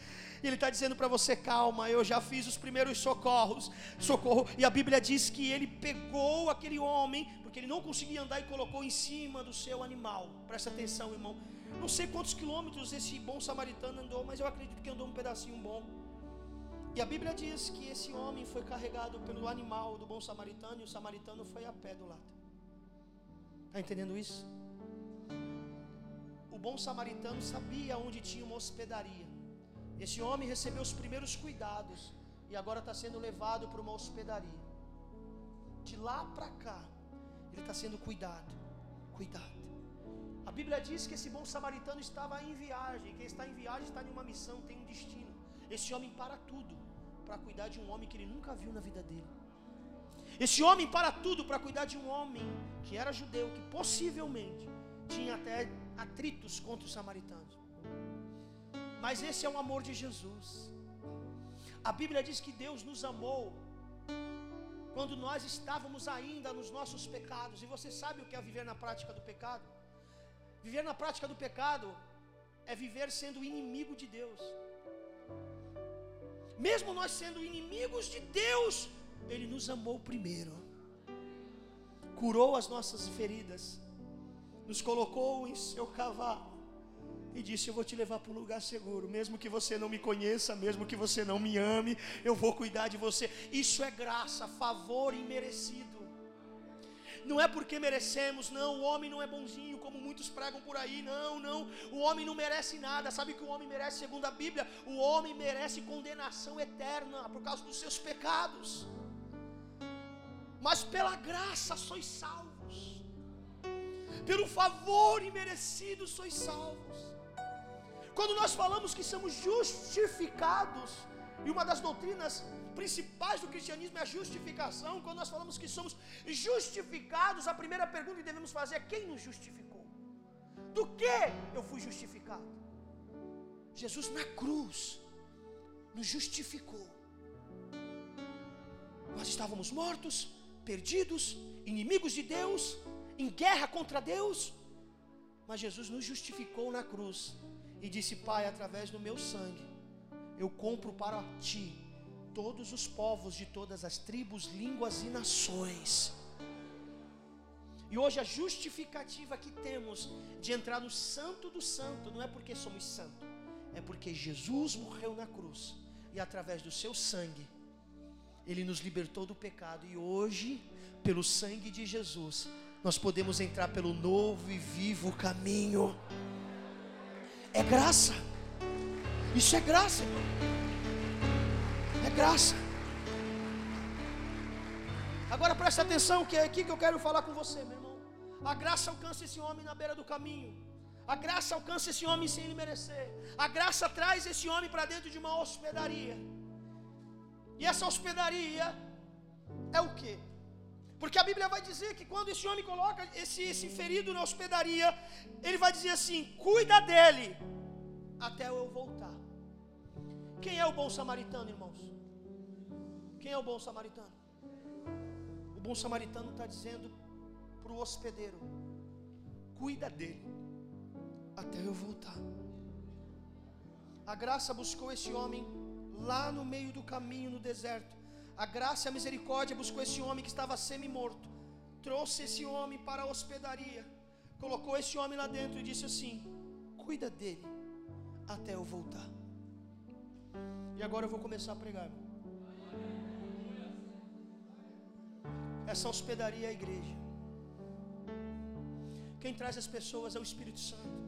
Ele está dizendo para você: calma, eu já fiz os primeiros socorros, socorro. E a Bíblia diz que ele pegou aquele homem, porque ele não conseguia andar e colocou em cima do seu animal. Presta atenção, irmão. Não sei quantos quilômetros esse bom samaritano andou, mas eu acredito que andou um pedacinho bom. E a Bíblia diz que esse homem foi carregado pelo animal do bom samaritano e o samaritano foi a pé do lado. Está entendendo isso? O bom samaritano sabia onde tinha uma hospedaria. Esse homem recebeu os primeiros cuidados e agora está sendo levado para uma hospedaria. De lá para cá, ele está sendo cuidado. Cuidado. A Bíblia diz que esse bom samaritano estava em viagem. Quem está em viagem está em uma missão, tem um destino. Esse homem para tudo para cuidar de um homem que ele nunca viu na vida dele. Esse homem para tudo para cuidar de um homem que era judeu, que possivelmente tinha até atritos contra os samaritanos. Mas esse é o amor de Jesus. A Bíblia diz que Deus nos amou quando nós estávamos ainda nos nossos pecados. E você sabe o que é viver na prática do pecado? Viver na prática do pecado é viver sendo inimigo de Deus. mesmo nós sendo inimigos de Deus, Ele nos amou primeiro, curou as nossas feridas, nos colocou em seu cavalo e disse: Eu vou te levar para um lugar seguro, mesmo que você não me conheça, mesmo que você não me ame, eu vou cuidar de você. Isso é graça, favor imerecido. Não é porque merecemos, não. O homem não é bonzinho, como muitos pregam por aí. Não, não. O homem não merece nada. Sabe que o homem merece, segundo a Bíblia? O homem merece condenação eterna por causa dos seus pecados. Mas pela graça sois salvos. Pelo favor imerecido sois salvos. Quando nós falamos que somos justificados, e uma das doutrinas principais do cristianismo é a justificação. Quando nós falamos que somos justificados, a primeira pergunta que devemos fazer é: quem nos justificou? Do que eu fui justificado? Jesus na cruz nos justificou. Nós estávamos mortos, perdidos, inimigos de Deus, em guerra contra Deus, mas Jesus nos justificou na cruz e disse: Pai, através do meu sangue, eu compro para ti todos os povos de todas as tribos, línguas e nações. E hoje a justificativa que temos de entrar no Santo do Santo não é porque somos santos, é porque Jesus morreu na cruz e através do seu sangue ele nos libertou do pecado e hoje, pelo sangue de Jesus, nós podemos entrar pelo novo e vivo caminho. É graça. Isso é graça, irmão. É graça. Agora preste atenção que é aqui que eu quero falar com você, meu irmão. A graça alcança esse homem na beira do caminho. A graça alcança esse homem sem ele merecer. A graça traz esse homem para dentro de uma hospedaria. E essa hospedaria é o que? Porque a Bíblia vai dizer que quando esse homem coloca esse, esse ferido na hospedaria, ele vai dizer assim: cuida dele até eu voltar. Quem é o bom samaritano, irmãos? Quem é o bom samaritano? O bom samaritano está dizendo para o hospedeiro: cuida dele até eu voltar. A graça buscou esse homem lá no meio do caminho no deserto a graça e a misericórdia buscou esse homem que estava semi-morto, trouxe esse homem para a hospedaria, colocou esse homem lá dentro e disse assim: Cuida dele até eu voltar. E agora eu vou começar a pregar. Essa hospedaria é a igreja. Quem traz as pessoas é o Espírito Santo.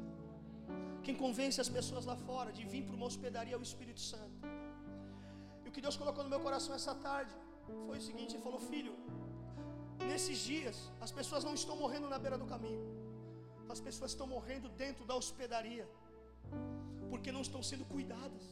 Quem convence as pessoas lá fora de vir para uma hospedaria é o Espírito Santo. O que Deus colocou no meu coração essa tarde foi o seguinte: Ele falou, filho, nesses dias as pessoas não estão morrendo na beira do caminho, as pessoas estão morrendo dentro da hospedaria, porque não estão sendo cuidadas.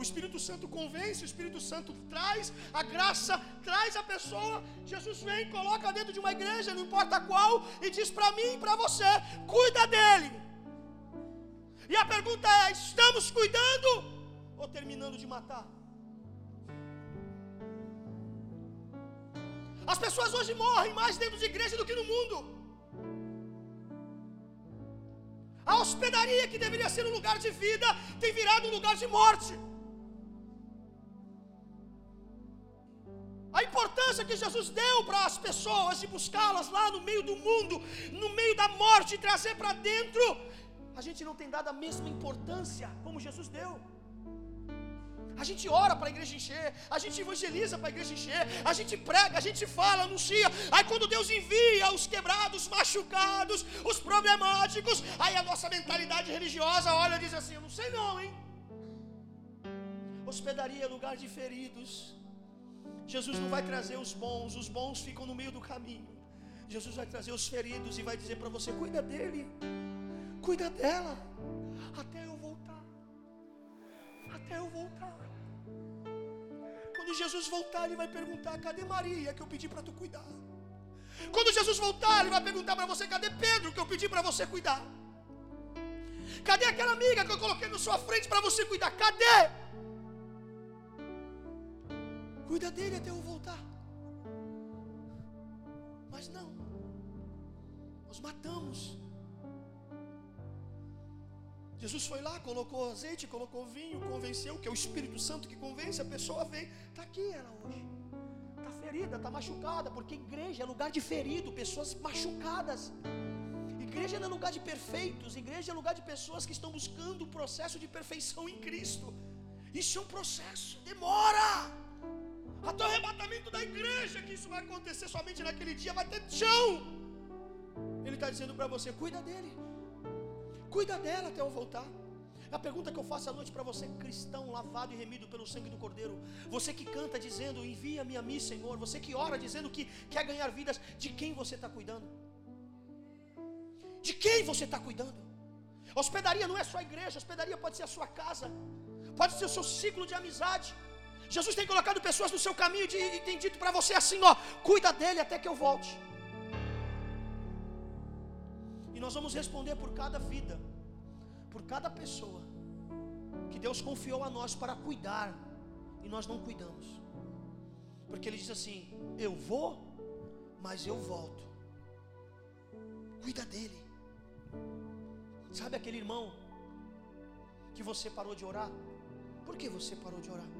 O Espírito Santo convence, o Espírito Santo traz, a graça traz a pessoa. Jesus vem, coloca dentro de uma igreja, não importa qual, e diz para mim e para você: cuida dele. E a pergunta é: estamos cuidando ou terminando de matar? As pessoas hoje morrem mais dentro de igreja do que no mundo. A hospedaria que deveria ser um lugar de vida tem virado um lugar de morte. A importância que Jesus deu para as pessoas de buscá-las lá no meio do mundo, no meio da morte, trazer para dentro, a gente não tem dado a mesma importância como Jesus deu. A gente ora para a igreja encher, a gente evangeliza para a igreja encher, a gente prega, a gente fala, anuncia. Aí quando Deus envia os quebrados, machucados, os problemáticos, aí a nossa mentalidade religiosa olha e diz assim: Eu não sei não, hein? Hospedaria é lugar de feridos. Jesus não vai trazer os bons, os bons ficam no meio do caminho. Jesus vai trazer os feridos e vai dizer para você: cuida dele, cuida dela, até eu voltar. Até eu voltar. Quando Jesus voltar, ele vai perguntar: cadê Maria que eu pedi para tu cuidar? Quando Jesus voltar, ele vai perguntar para você: cadê Pedro que eu pedi para você cuidar? Cadê aquela amiga que eu coloquei na sua frente para você cuidar? Cadê? Cuida dele até eu voltar. Mas não, nós matamos. Jesus foi lá, colocou azeite, colocou vinho, convenceu, que é o Espírito Santo que convence, a pessoa vem. Está aqui ela hoje. Está ferida, está machucada, porque igreja é lugar de ferido, pessoas machucadas. Igreja não é lugar de perfeitos, igreja é lugar de pessoas que estão buscando o processo de perfeição em Cristo. Isso é um processo, demora. Até o arrebatamento da igreja, que isso vai acontecer somente naquele dia, vai ter chão. Ele está dizendo para você: cuida dele, cuida dela até eu voltar. A pergunta que eu faço à noite para você, cristão lavado e remido pelo sangue do Cordeiro, você que canta dizendo, envia-me a mim, Senhor, você que ora dizendo que quer ganhar vidas, de quem você está cuidando? De quem você está cuidando? hospedaria não é só a igreja, hospedaria pode ser a sua casa, pode ser o seu ciclo de amizade. Jesus tem colocado pessoas no seu caminho e tem dito para você assim: ó, cuida dele até que eu volte. E nós vamos responder por cada vida, por cada pessoa que Deus confiou a nós para cuidar e nós não cuidamos. Porque Ele diz assim: Eu vou, mas eu volto. Cuida dele. Sabe aquele irmão que você parou de orar? Por que você parou de orar?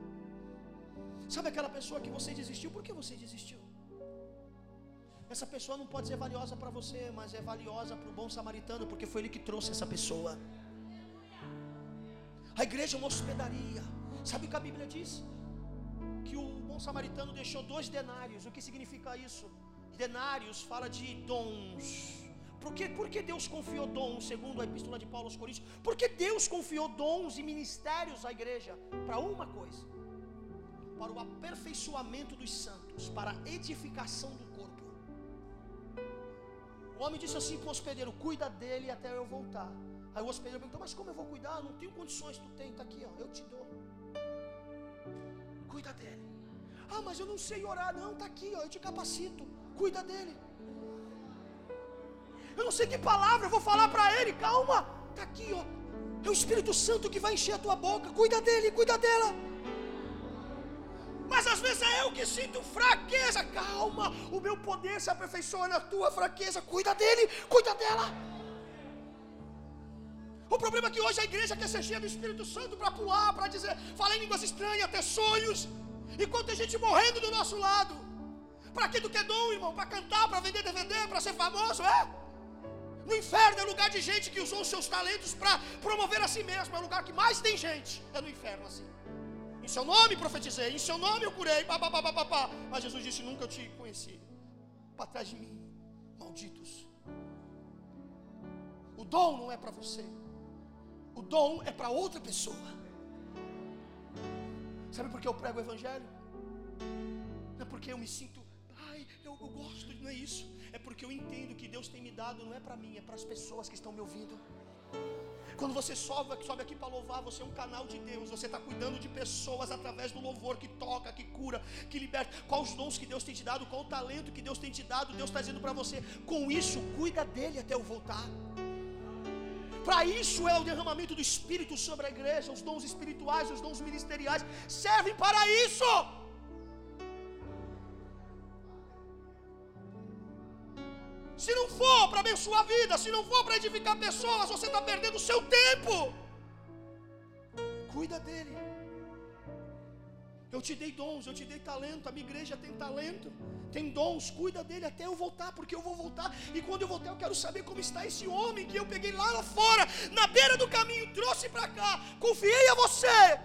Sabe aquela pessoa que você desistiu? Por que você desistiu? Essa pessoa não pode ser valiosa para você, mas é valiosa para o bom samaritano, porque foi ele que trouxe essa pessoa. A igreja é uma hospedaria. Sabe o que a Bíblia diz? Que o bom samaritano deixou dois denários. O que significa isso? Denários fala de dons. Por que, por que Deus confiou dons, segundo a epístola de Paulo aos Coríntios? Porque Deus confiou dons e ministérios à igreja para uma coisa: para o aperfeiçoamento dos santos, para a edificação do corpo. O homem disse assim para o hospedeiro: Cuida dele até eu voltar. Aí o hospedeiro perguntou: Mas como eu vou cuidar? Não tenho condições. Tu tem, está aqui, ó, eu te dou. Cuida dele. Ah, mas eu não sei orar. Não, está aqui, ó, eu te capacito. Cuida dele. Eu não sei que palavra eu vou falar para ele. Calma, está aqui, ó. É o Espírito Santo que vai encher a tua boca. Cuida dele, cuida dela. Mas às vezes é eu que sinto fraqueza. Calma, o meu poder se aperfeiçoa na tua fraqueza. Cuida dele, cuida dela. O problema é que hoje a igreja quer ser cheia do Espírito Santo para pular, para dizer, falar em línguas estranhas, ter sonhos. Enquanto tem gente morrendo do nosso lado. Para que tu quer dom, irmão? Para cantar, para vender DVD, para ser famoso, é? No inferno é lugar de gente que usou os seus talentos para promover a si mesmo. É o lugar que mais tem gente. É no inferno assim. Em seu nome profetizei, em seu nome eu curei. Pá, pá, pá, pá, pá. Mas Jesus disse: Nunca eu te conheci. Para trás de mim, malditos. O dom não é para você. O dom é para outra pessoa. Sabe por que eu prego o Evangelho? Não é porque eu me sinto, ai, eu, eu gosto, não é isso. É porque eu entendo que Deus tem me dado, não é para mim, é para as pessoas que estão me ouvindo. Quando você sobe, sobe aqui para louvar, você é um canal de Deus. Você está cuidando de pessoas através do louvor que toca, que cura, que liberta. Quais os dons que Deus tem te dado, qual o talento que Deus tem te dado. Deus está dizendo para você: com isso, cuida dele até eu voltar. Para isso é o derramamento do Espírito sobre a igreja. Os dons espirituais, os dons ministeriais servem para isso. Se não for para abençoar a vida, se não for para edificar pessoas, você está perdendo o seu tempo. Cuida dele. Eu te dei dons, eu te dei talento, a minha igreja tem talento, tem dons, cuida dele até eu voltar, porque eu vou voltar. E quando eu voltar, eu quero saber como está esse homem que eu peguei lá, fora, na beira do caminho, trouxe para cá, confiei a você.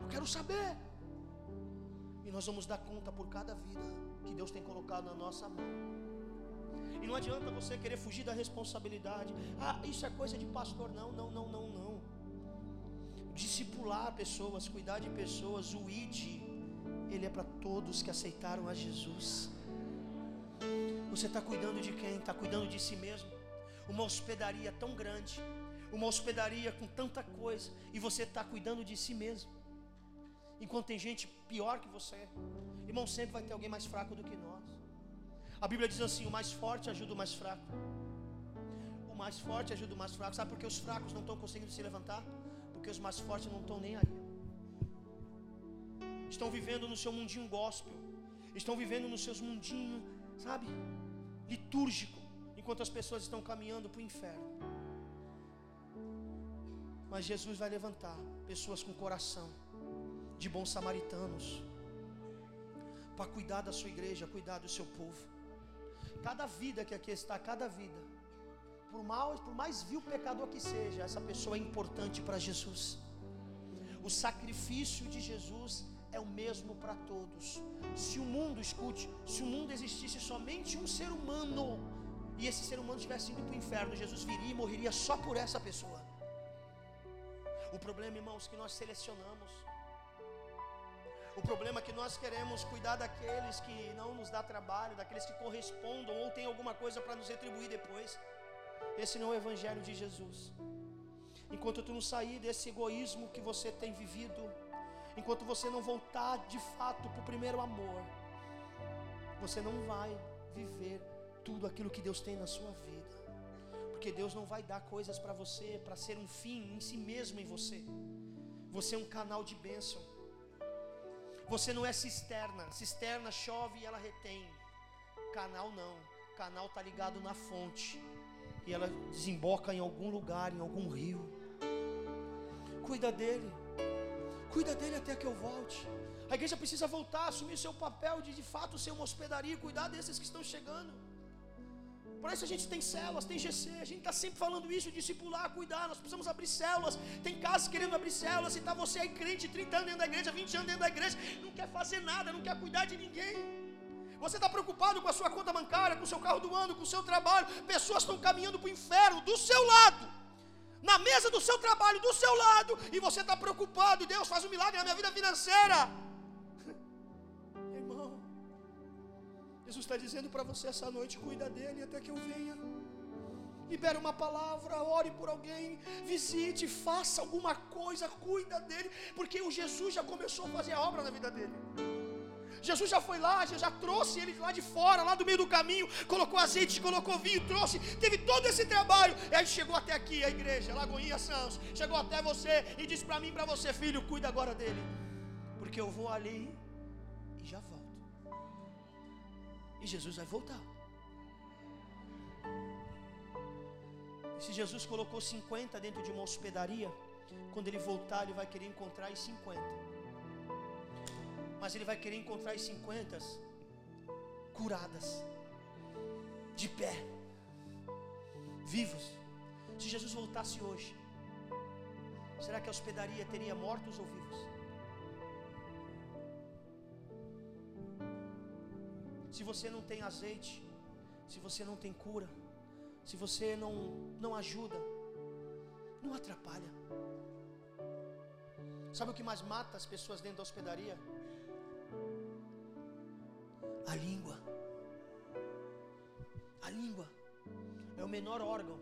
Eu quero saber. E nós vamos dar conta por cada vida que Deus tem colocado na nossa mão. E não adianta você querer fugir da responsabilidade. Ah, isso é coisa de pastor. Não, não, não, não, não. Discipular pessoas, cuidar de pessoas, o ID, ele é para todos que aceitaram a Jesus. Você está cuidando de quem? Está cuidando de si mesmo. Uma hospedaria tão grande, uma hospedaria com tanta coisa, e você está cuidando de si mesmo. Enquanto tem gente pior que você, irmão, sempre vai ter alguém mais fraco do que nós. A Bíblia diz assim: o mais forte ajuda o mais fraco. O mais forte ajuda o mais fraco. Sabe por que os fracos não estão conseguindo se levantar? Porque os mais fortes não estão nem aí. Estão vivendo no seu mundinho gospel. Estão vivendo nos seus mundinhos, sabe? Litúrgico. Enquanto as pessoas estão caminhando para o inferno. Mas Jesus vai levantar pessoas com coração de bons samaritanos para cuidar da sua igreja, cuidar do seu povo. Cada vida que aqui está, cada vida, por, mal, por mais vil pecador que seja, essa pessoa é importante para Jesus. O sacrifício de Jesus é o mesmo para todos. Se o mundo, escute, se o mundo existisse somente um ser humano, e esse ser humano estivesse indo para o inferno, Jesus viria e morreria só por essa pessoa. O problema, irmãos, que nós selecionamos. O problema é que nós queremos cuidar daqueles que não nos dá trabalho, daqueles que correspondam ou tem alguma coisa para nos retribuir depois. Esse não é o evangelho de Jesus. Enquanto tu não sair desse egoísmo que você tem vivido, enquanto você não voltar de fato para o primeiro amor, você não vai viver tudo aquilo que Deus tem na sua vida. Porque Deus não vai dar coisas para você para ser um fim em si mesmo em você. Você é um canal de bênção. Você não é cisterna. Cisterna chove e ela retém. Canal não. Canal tá ligado na fonte e ela desemboca em algum lugar, em algum rio. Cuida dele. Cuida dele até que eu volte. A igreja precisa voltar, assumir seu papel de de fato ser uma hospedaria, cuidar desses que estão chegando. Por isso a gente tem células, tem GC, a gente está sempre falando isso, discipular, cuidar, nós precisamos abrir células. Tem casas querendo abrir células, e está você aí crente, 30 anos dentro da igreja, 20 anos dentro da igreja, não quer fazer nada, não quer cuidar de ninguém. Você está preocupado com a sua conta bancária, com o seu carro do ano, com o seu trabalho. Pessoas estão caminhando para o inferno do seu lado, na mesa do seu trabalho, do seu lado, e você está preocupado. Deus faz um milagre na minha vida financeira. Irmão, Jesus está dizendo para você essa noite: cuida dele até que eu venha. Libere uma palavra, ore por alguém, visite, faça alguma coisa, cuida dele, porque o Jesus já começou a fazer a obra na vida dele. Jesus já foi lá, já trouxe ele lá de fora, lá do meio do caminho, colocou azeite, colocou vinho, trouxe, teve todo esse trabalho. E aí chegou até aqui a igreja, Lagoinha Santos, chegou até você e disse para mim, para você, filho, cuida agora dele, porque eu vou ali e já volto. E Jesus vai voltar. E se Jesus colocou 50 dentro de uma hospedaria, quando ele voltar, ele vai querer encontrar os 50 mas ele vai querer encontrar as 50 curadas, de pé, vivos. Se Jesus voltasse hoje, será que a hospedaria teria mortos ou vivos? Se você não tem azeite, se você não tem cura, se você não, não ajuda, não atrapalha. Sabe o que mais mata as pessoas dentro da hospedaria? A língua. A língua é o menor órgão,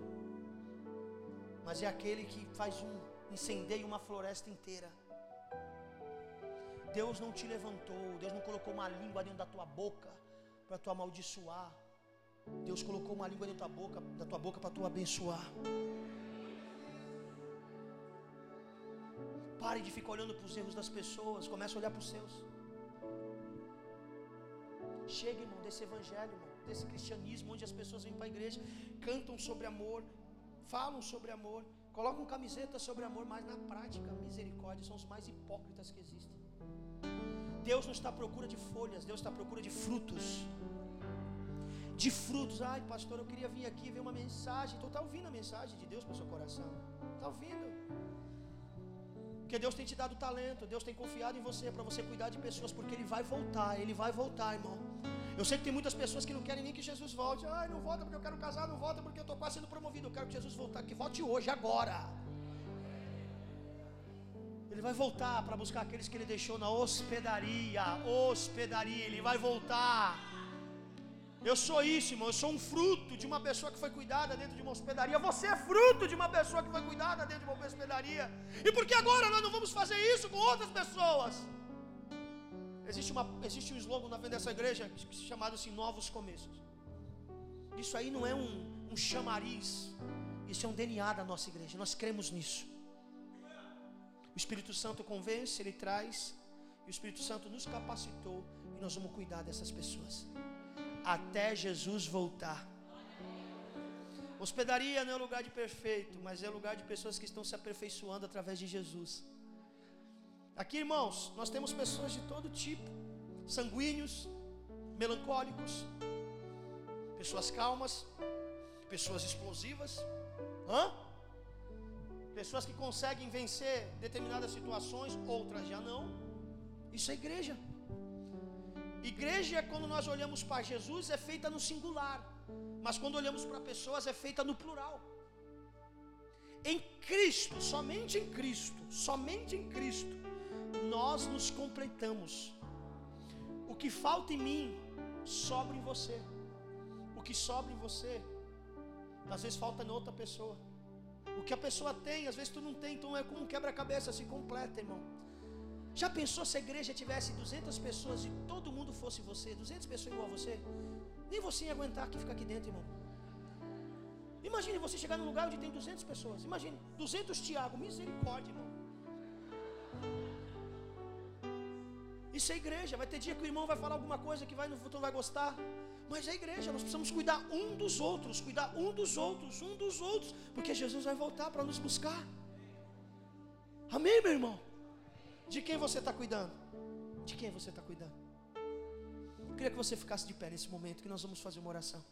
mas é aquele que faz um incendeia uma floresta inteira. Deus não te levantou, Deus não colocou uma língua dentro da tua boca para tu amaldiçoar. Deus colocou uma língua dentro da tua boca, da tua boca para tu abençoar. Pare de ficar olhando para os erros das pessoas, comece a olhar para os seus. Chega, irmão, desse evangelho, irmão, desse cristianismo onde as pessoas vêm para a igreja, cantam sobre amor, falam sobre amor, colocam camiseta sobre amor, mas na prática, misericórdia, são os mais hipócritas que existem. Deus não está à procura de folhas, Deus está à procura de frutos. De frutos. Ai, pastor, eu queria vir aqui ver uma mensagem. Então está ouvindo a mensagem de Deus para o seu coração. Está ouvindo? Porque Deus tem te dado talento, Deus tem confiado em você para você cuidar de pessoas, porque Ele vai voltar, Ele vai voltar, irmão. Eu sei que tem muitas pessoas que não querem nem que Jesus volte. Ai, não volta porque eu quero casar, não volta porque eu estou quase sendo promovido. Eu quero que Jesus voltar, que volte hoje, agora. Ele vai voltar para buscar aqueles que ele deixou na hospedaria. Hospedaria, ele vai voltar. Eu sou isso, irmão. Eu sou um fruto de uma pessoa que foi cuidada dentro de uma hospedaria. Você é fruto de uma pessoa que foi cuidada dentro de uma hospedaria. E por que agora nós não vamos fazer isso com outras pessoas? Existe, uma, existe um slogan na frente dessa igreja chamado assim: Novos Começos. Isso aí não é um, um chamariz. Isso é um DNA da nossa igreja. Nós cremos nisso. O Espírito Santo convence, ele traz. E o Espírito Santo nos capacitou. E nós vamos cuidar dessas pessoas até Jesus voltar. Hospedaria não é lugar de perfeito, mas é lugar de pessoas que estão se aperfeiçoando através de Jesus. Aqui, irmãos, nós temos pessoas de todo tipo: sanguíneos, melancólicos, pessoas calmas, pessoas explosivas, hã? pessoas que conseguem vencer determinadas situações, outras já não. Isso é igreja. Igreja, quando nós olhamos para Jesus, é feita no singular, mas quando olhamos para pessoas, é feita no plural. Em Cristo, somente em Cristo, somente em Cristo, nós nos completamos. O que falta em mim, sobra em você. O que sobra em você, às vezes falta em outra pessoa. O que a pessoa tem, às vezes tu não tem, então é como um quebra-cabeça, se completa, irmão. Já pensou se a igreja tivesse 200 pessoas e todo mundo fosse você, 200 pessoas igual a você? Nem você ia aguentar que ficar aqui dentro, irmão. Imagine você chegar num lugar onde tem 200 pessoas. Imagine, 200 Tiago, misericórdia, irmão. Isso é igreja. Vai ter dia que o irmão vai falar alguma coisa que vai no futuro vai gostar. Mas é igreja, nós precisamos cuidar um dos outros, cuidar um dos outros, um dos outros, porque Jesus vai voltar para nos buscar. Amém, meu irmão? De quem você está cuidando? De quem você está cuidando? Eu queria que você ficasse de pé nesse momento que nós vamos fazer uma oração.